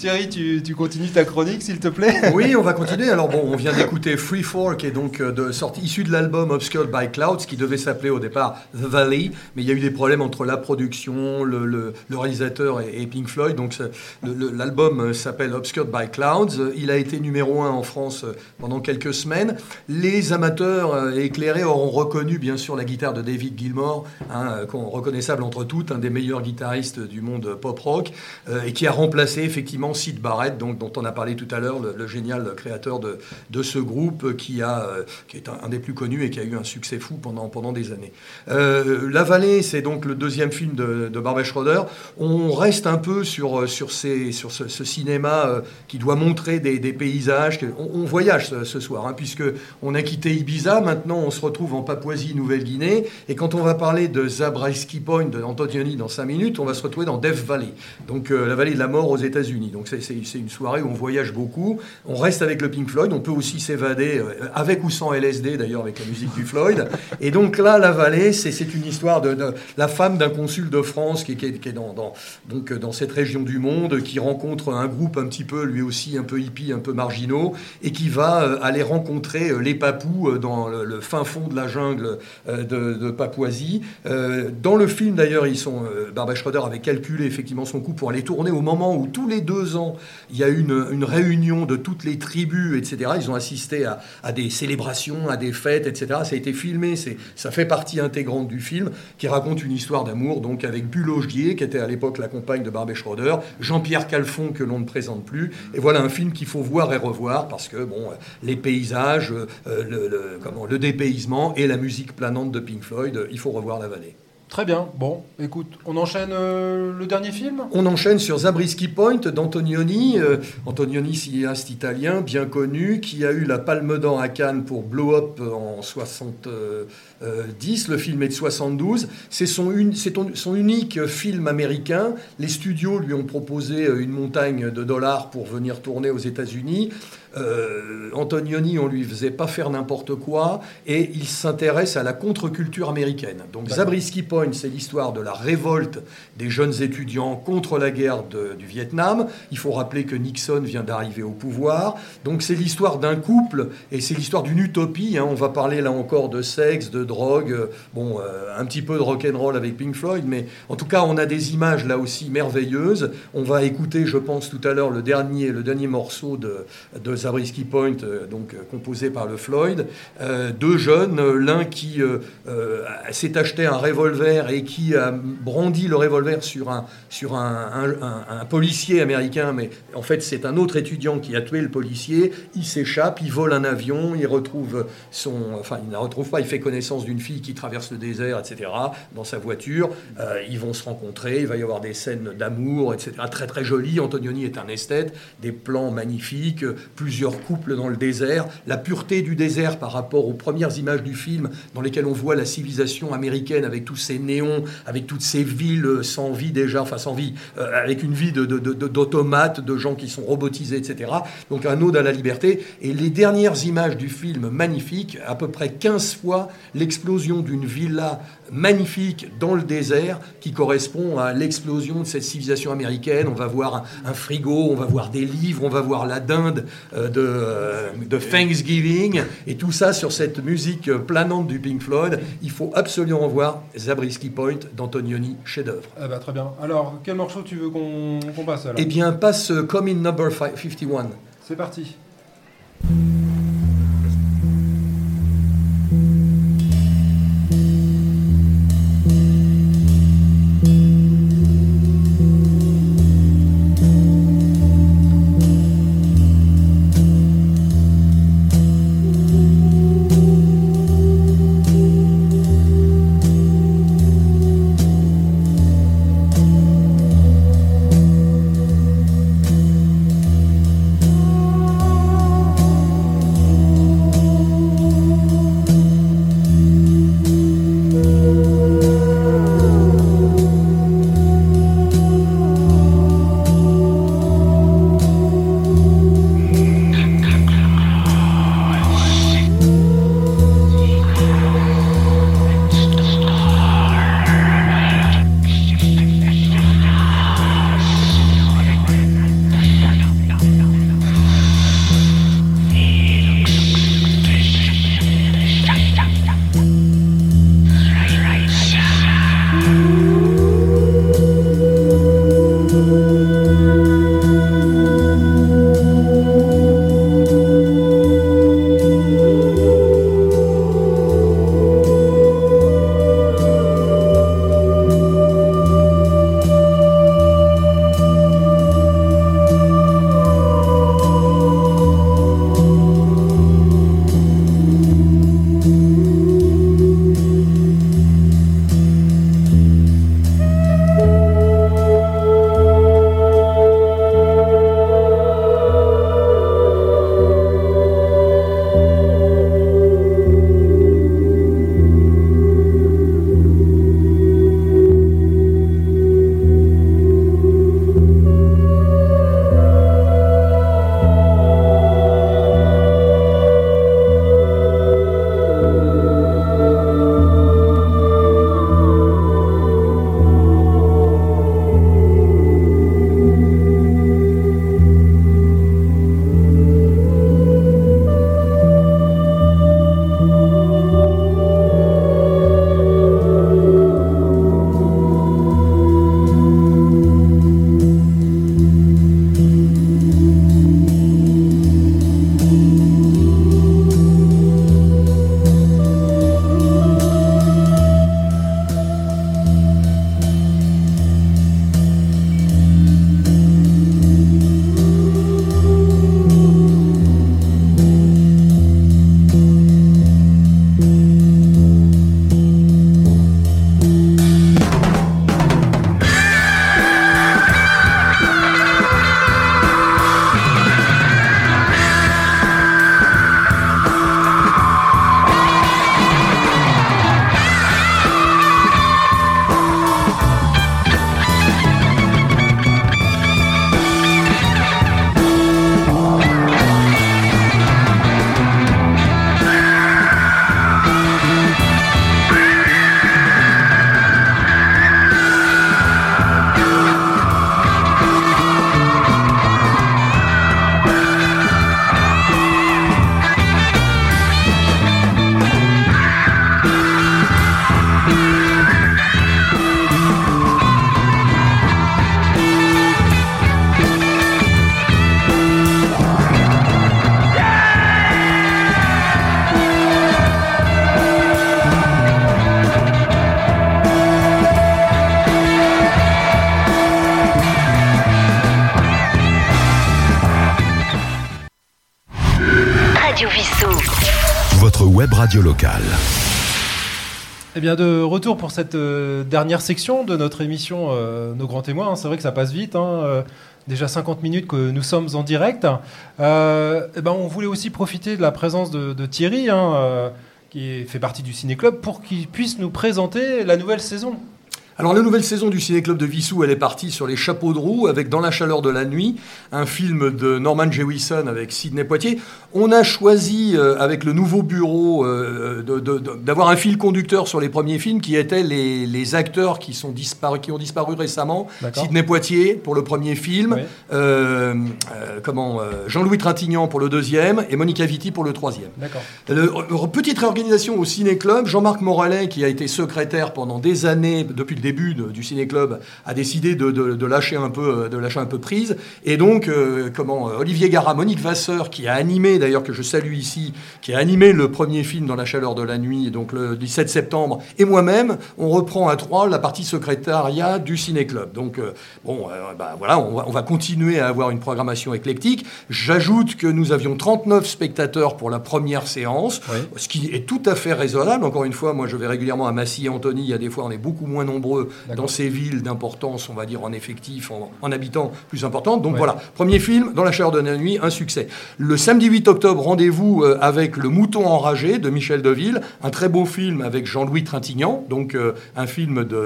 Thierry, tu, continues ta chronique, s'il te plaît Oui, on va continuer. Alors bon, on vient d'écouter Free Fall, qui est donc euh, de sortie issu de l'album Obscured by Clouds, qui devait s'appeler au départ The Valley, mais il y a eu des problèmes entre la production, le, réalisateur et, Pink Floyd. Donc l'album euh, s'appelle Obscured by Clouds. Il a été numéro un en France euh, pendant quelques semaines. Les amateurs éclairés auront reconnu bien sûr la guitare de David Gilmour, hein, reconnaissable entre toutes, un des meilleurs guitaristes du monde pop rock, euh, et qui a remplacé effectivement Sid Barrett, dont on a parlé tout à l'heure, le, génial créateur de, de ce groupe euh, qui, a, euh, qui est un, des plus connus et qui a eu un succès fou pendant, pendant des années. Euh, La Vallée, c'est donc le deuxième film de, de Barbara Schroeder. On reste un peu sur, sur, ces, sur ce, cinéma qui doit montrer des, paysages. On, voyage ce, soir, hein, puisque on a quitté Ibiza, maintenant on se retrouve en Papouasie-Nouvelle-Guinée, et quand on va parler de Zabriskie Point de Antonioni dans 5 minutes, on va se retrouver dans Death Valley, donc la vallée de la mort aux États-Unis. Donc c'est- une soirée où on voyage beaucoup, on reste avec le Pink Floyd, on peut aussi s'évader, euh, avec ou sans LSD d'ailleurs, avec la musique du Floyd. Et donc là, la vallée, c'est une histoire de, de la femme d'un consul de France qui, qui est, qui est dans, dans- donc, euh, dans cette région du monde, qui rencontre un groupe un petit peu, lui aussi, un peu hippie, un peu marginaux, et qui va euh, aller rencontrer les Papous dans le, le fin fond de la jungle de, de Papouasie. Dans le film, d'ailleurs, ils sont, Barbara Schroeder avait calculé effectivement son coût pour aller tourner au moment où tous les deux il y a une, une réunion de toutes les tribus, etc. Ils ont assisté à, des célébrations, à des fêtes, etc. Ça a été filmé, ça fait partie intégrante du film, qui raconte une histoire d'amour, donc avec Bulogier, qui était à l'époque la compagne de Barbara Schroeder, Jean-Pierre Calfon, que l'on ne présente plus. Et voilà un film qu'il faut voir et revoir, parce que, bon, euh, les paysages, euh, le dépaysement et la musique planante de Pink Floyd, euh, il faut revoir la vallée. Très bien. Bon, écoute, on enchaîne euh, le dernier film? On enchaîne sur Zabriskie Point d'Antonioni. Euh, Antonioni, cinéaste italien bien connu, qui a eu la Palme d'Or à Cannes pour Blow Up en 70. Le film est de 72. C'est son, son unique film américain. Les studios lui ont proposé euh, une montagne de dollars pour venir tourner aux États-Unis. Euh, Antonioni, on lui faisait pas faire n'importe quoi, et il s'intéresse à la contre-culture américaine. Donc Zabriskie Point, c'est l'histoire de la révolte des jeunes étudiants contre la guerre de- du Vietnam. Il faut rappeler que Nixon vient d'arriver au pouvoir. Donc c'est l'histoire d'un couple, et c'est l'histoire d'une utopie. hein. On va parler là encore de sexe, de drogue, euh, bon, euh, un petit peu de rock'n'roll avec Pink Floyd, mais en tout cas, on a des images là aussi merveilleuses. On va écouter, je pense, tout à l'heure le dernier, le dernier morceau de, de Zabriskie Point, euh, donc euh, composé par le Floyd. Euh, deux jeunes, l'un qui s'est acheté un revolver et qui a brandi le revolver sur un, sur un, policier américain, mais en fait c'est un autre étudiant qui a tué le policier. Il s'échappe, il vole un avion, il retrouve son, enfin il ne la retrouve pas, il fait connaissance d'une fille qui traverse le désert, etc. Dans sa voiture, ils vont se rencontrer, il va y avoir des scènes d'amour, etc. Très très jolies. Antonioni est un esthète, des plans magnifiques, plusieurs couples dans le désert, la pureté du désert par rapport aux premières images du film dans lesquelles on voit la civilisation américaine avec tous ces néons, avec toutes ces villes sans vie déjà, enfin sans vie, euh, avec une vie de- de- d'automates, de, gens qui sont robotisés, etc. Donc un ode à la liberté. Et les dernières images du film magnifiques, à peu près 15 fois l'explosion d'une villa magnifique dans le désert qui correspond à l'explosion de cette civilisation américaine. On va voir un, un frigo, on va voir des livres, on va voir la dinde, euh, euh, de, euh, de Thanksgiving et tout ça sur cette musique planante du Pink Floyd. Il faut absolument voir Zabriskie Point d'Antonioni, chef-d'œuvre. Ah bah, très bien. Alors, quel morceau tu veux qu'on passe alors? Eh bien, passe Come in Number fi- 51. C'est parti. Eh bien, de retour pour cette euh, dernière section de notre émission euh, Nos Grands Témoins. C'est vrai que ça passe vite. hein, euh, déjà 50 minutes que nous sommes en direct. Eh ben, on voulait aussi profiter de la présence de, Thierry, hein, qui fait partie du Ciné Club, pour qu'il puisse nous présenter la nouvelle saison. Alors la nouvelle saison du Ciné Club de Vissou, elle est partie sur les chapeaux de roue avec Dans la chaleur de la nuit, un film de Norman Jewison avec Sidney Poitier. On a choisi euh, avec le nouveau bureau euh, d'avoir un fil conducteur sur les premiers films qui étaient les, les acteurs qui, sont disparus, qui ont disparu récemment. Sidney Poitier pour le premier film, Oui. euh, comment Jean-Louis Trintignant pour le deuxième et Monica Vitti pour le troisième. D'accord. Petite réorganisation au Ciné Club. Jean-Marc Morallet, qui a été secrétaire pendant des années, depuis le début de- du Ciné Club, a décidé de, de- de lâcher un peu, euh, de lâcher un peu prise. Et donc, euh, comment euh, Olivier Gara, Monique Vasseur, qui a animé, d'ailleurs que je salue ici, qui a animé le premier film dans la chaleur de la nuit, donc le 17 septembre, et moi-même, on reprend à trois la partie secrétariat du Ciné Club. Donc, euh, bon, euh, bah, voilà, on va, on va continuer à avoir une programmation éclectique. J'ajoute que nous avions 39 spectateurs pour la première séance, Oui. ce qui est tout à fait raisonnable. Encore une fois, moi je vais régulièrement à Massy et Antony, il y a des fois on est beaucoup moins nombreux Dans ces villes d'importance, on va dire en effectif, en, en habitants plus importantes. Donc Ouais. voilà, premier film, Dans la chaleur de la nuit, un succès. Le samedi 8 octobre, rendez-vous euh, avec Le Mouton enragé de Michel Deville, un très beau film avec Jean-Louis Trintignant, donc euh, un film de,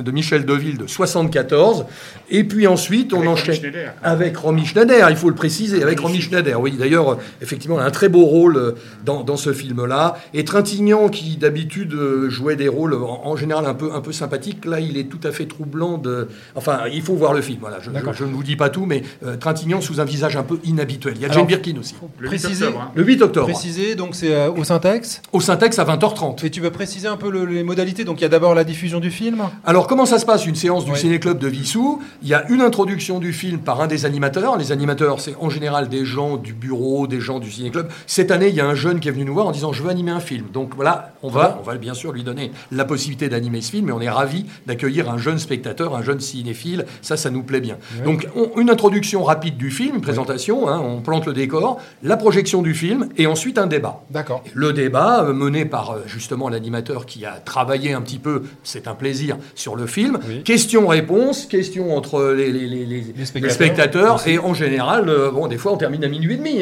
de Michel Deville de 74. Et puis ensuite, on Avec enchaîne avec Romy Schneider, il faut le préciser, avec Romy. Schneider. Oui, d'ailleurs, euh, effectivement, un très beau rôle euh, dans, dans ce film-là. Et Trintignant, qui d'habitude euh, jouait des rôles en, en général un peu, un peu sympathiques, là, il est tout à fait troublant. De... Enfin, il faut voir le film. Voilà, je, je- je ne vous dis pas tout, mais euh, Trintignant sous un visage un peu inhabituel. Il y a Alors, Jane Birkin aussi. Le 8 Préciser- octobre. hein. Le 8 octobre, Préciser, donc c'est euh, au Syntex. au Syntex à 20h30. Et tu veux préciser un peu le- les modalités? Donc il y a d'abord la diffusion du film. Alors, comment ça se passe une séance du Oui. Ciné-Club de Vissou? Il y a une introduction du film par un des animateurs. Les animateurs, c'est en général des gens du bureau, des gens du Ciné-Club. Cette année, il y a un jeune qui est venu nous voir en disant Je veux animer un film. Donc voilà, on va, on va bien sûr lui donner la possibilité d'animer ce film, mais on est ravi d'accueillir un jeune spectateur, un jeune cinéphile. Ça, ça nous plaît bien. Donc, on- une introduction rapide du film, une présentation, hein, on plante le décor, la projection du film, et ensuite un débat. D'accord. Le débat, euh, mené par euh, justement l'animateur qui a travaillé un petit peu, c'est un plaisir, sur le film. Oui. Questions-réponses, questions entre les, les- les- spectateurs. spectateurs. Et en général, euh, bon, des fois, on termine à minuit et demi. Il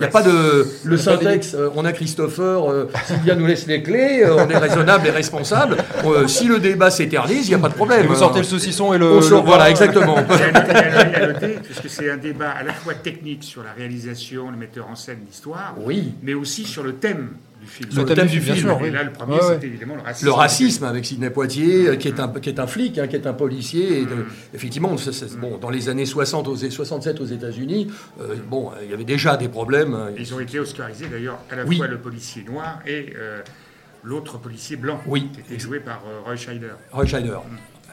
n'y a pas de. Le syntaxe, on a Christopher, Sylvia nous laisse les clés, on est raisonnable et responsable. Si le débat il n'y a pas de problème. Et vous sortez le saucisson et le. On sort- le voilà, exactement. Y a noté, parce que c'est un débat à la fois technique sur la réalisation, le metteur en scène, l'histoire, Oui. mais aussi sur le thème du film. Le thème du film. sûr, Et oui. là, le premier, Ouais, ouais. c'était évidemment le racisme. Le racisme avec Sidney Poitier, euh, qui est un, qui est un flic, hein, qui est un policier. Et de- effectivement, ça- bon, dans les années 60, aux, 67 aux États-Unis, euh, bon, il y avait déjà des problèmes. euh, Ils ont été oscarisés d'ailleurs à la Oui. fois le policier noir et euh, l'autre policier blanc, Oui. qui était joué par euh, Roy Scheider. Roy Scheider.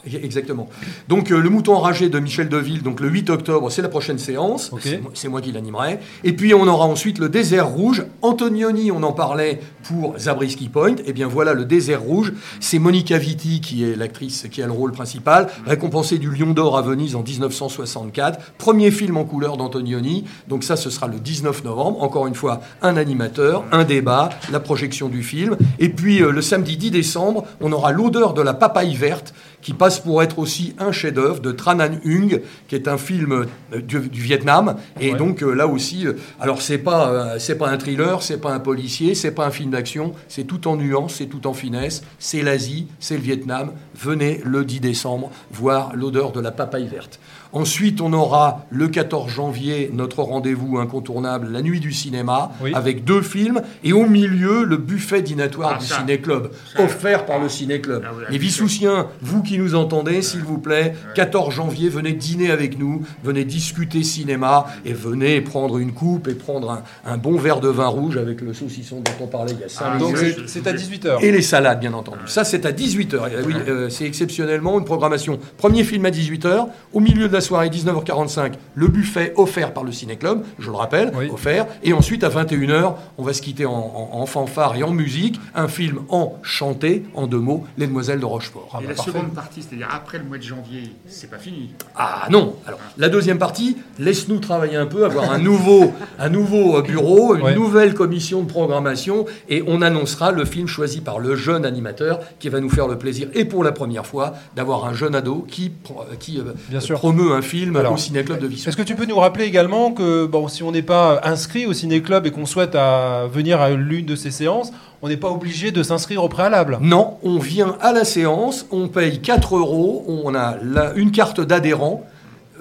Exactement. Donc euh, le mouton enragé de Michel Deville, donc le 8 octobre, c'est la prochaine séance. C'est moi- qui l'animerai. Et puis on aura ensuite le désert rouge. Antonioni, on en parlait pour Zabriskie Point. Et bien voilà le désert rouge. C'est Monica Vitti qui est l'actrice qui a le rôle principal, récompensée du Lion d'Or à Venise en 1964. Premier film en couleur d'Antonioni. Donc ça, ce sera le 19 novembre. Encore une fois, un animateur, un débat, la projection du film. Et puis euh, le samedi 10 décembre, on aura l'odeur de la papaye verte qui passe pour être aussi un chef-d'œuvre de Tran Anh Hung, qui est un film euh, du, du Vietnam. Et Ouais. donc euh, là aussi, euh, alors c'est pas euh, c'est pas un thriller, c'est pas un policier, c'est pas un film d'action, c'est tout en nuance, c'est tout en finesse. C'est l'Asie, c'est le Vietnam. Venez le 10 décembre voir l'odeur de la papaye verte. Ensuite, on aura le 14 janvier notre rendez-vous incontournable, la nuit du cinéma, Oui. avec deux films, et au milieu le buffet dînatoire Ah, du. Ciné-Club, offert par le Ciné-Club. Ah Les ah, Vissoussiens, vous qui nous entendez, s'il vous plaît, 14 janvier, venez dîner avec nous, venez discuter cinéma, et venez prendre une coupe et prendre un, un bon verre de vin rouge avec le saucisson dont on parlait il y a 5 Ah, minutes. Donc c'est à 18h. Et les salades, bien entendu. Ça, c'est à 18h. Oui, euh, c'est exceptionnellement une programmation. Premier film à 18h. Au milieu de la soirée, 19h45, le buffet offert par le Ciné-Club, je le rappelle, Oui. offert. Et ensuite, à 21h, on va se quitter en, en- en fanfare et en musique. Un film en chanté, en deux mots, Les Demoiselles de Rochefort. Ah et bah, la parfait. seconde partie, c'est-à-dire après le mois de janvier, c'est pas fini. Ah non Alors, la deuxième partie, laisse-nous travailler un peu, avoir un nouveau, un nouveau euh, bureau, une Ouais. nouvelle commission de programmation, et on annoncera le film choisi par le jeune animateur qui va nous faire le plaisir, et pour la première fois, d'avoir un jeune ado qui, pro- qui euh, Bien sûr. promeut un film Alors, au Ciné-Club de Vissou. Est-ce que tu peux nous rappeler également que bon, si on n'est pas inscrit au ciné-club et qu'on souhaite à venir à l'une de ces séances, on n'est pas obligé de s'inscrire au préalable? Non, on vient à la séance, on paye 4 euros, on a la- une carte d'adhérent.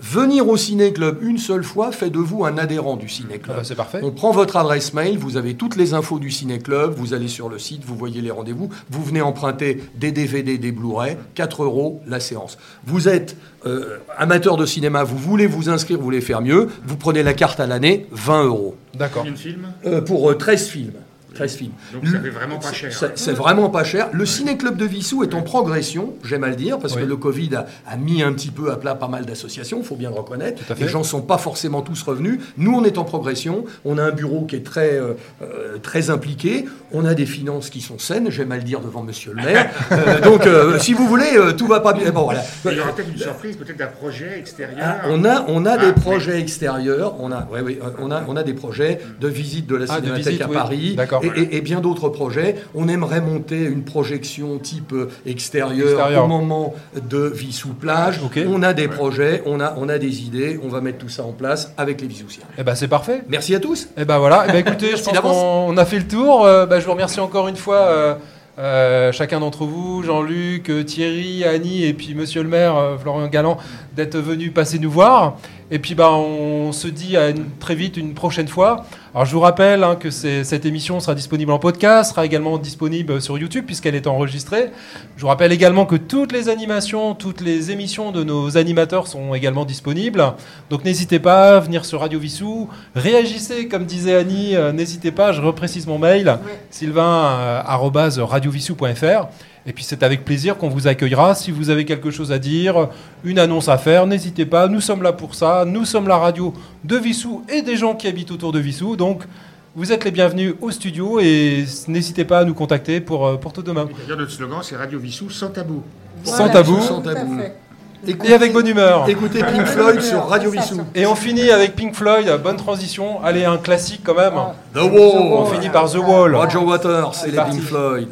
Venir au ciné-club une seule fois fait de vous un adhérent du Ah ciné-club. bah, c'est parfait. On prend votre adresse mail, vous avez toutes les infos du ciné-club, vous allez sur le site, vous voyez les rendez-vous, vous venez emprunter des DVD, des Blu-ray, 4 euros la séance. Vous êtes euh, amateur de cinéma, vous voulez vous inscrire, vous voulez faire mieux, vous prenez la carte à l'année, 20 euros. D'accord. Euh, pour euh, 13 films. 13 films. Donc ça fait vraiment pas cher. C'est- C'est vraiment pas cher. Le ciné-club de Vissou est en progression, j'aime à le dire, parce Oui. que le Covid a, a mis un petit peu à plat pas mal d'associations, il faut bien le reconnaître. Les gens ne sont pas forcément tous revenus. Nous, on est en progression. On a un bureau qui est très, euh, euh, très impliqué. On a des finances qui sont saines, j'aime à le dire devant monsieur le maire. Euh, donc, euh, si vous voulez, euh, tout va pas bien. Bon, voilà. Il y aura peut-être une surprise, peut-être d'un projet extérieur. Ah, on a, on a Ah, des projets extérieurs, on a, ouais, ouais, on a, on a des projets de visite de la Ah, de Cinémathèque visite, à oui. Paris D'accord. Et, et- et bien d'autres projets. On aimerait monter une projection type euh, extérieure, Extérieur. au moment de Vissou plage. Ok. On a des projets, on a, on a des idées, on va mettre tout ça en place avec les Vissoussiens. Eh ben c'est parfait. Merci à tous. Eh ben voilà. Eh ben écoutez, je pense qu'on a fait le tour. Euh, bah, je vous remercie encore une fois. euh, euh, chacun d'entre vous, Jean-Luc, Thierry, Annie et puis Monsieur le maire, Florian Galland, d'être venus passer nous voir. Et puis bah, on se dit à une- très vite une prochaine fois. Alors je vous rappelle hein, que cette émission sera disponible en podcast, sera également disponible sur YouTube puisqu'elle est enregistrée. Je vous rappelle également que toutes les animations, toutes les émissions de nos animateurs sont également disponibles. Donc n'hésitez pas à venir sur Radio Vissou. Réagissez, comme disait Annie, euh, n'hésitez pas, je reprécise mon mail, sylvain.radiovissou.fr. Et puis c'est avec plaisir qu'on vous accueillera. Si vous avez quelque chose à dire, une annonce à faire, n'hésitez pas. Nous sommes là pour ça. Nous sommes la radio de Vissou et des gens qui habitent autour de Vissou. Donc vous êtes les bienvenus au studio et n'hésitez pas à nous contacter pour, euh, pour tout demain. D'ailleurs, notre slogan, c'est Radio Vissou sans tabou. Sans tabou. Sans Tout à tabou. Et avec bonne humeur. Écoutez Pink Floyd sur Radio Vissou. Et on finit avec Pink Floyd, bonne transition. Allez, un classique quand même. The On Wall. finit par The Wall. Roger Waters et les. Pink Floyd.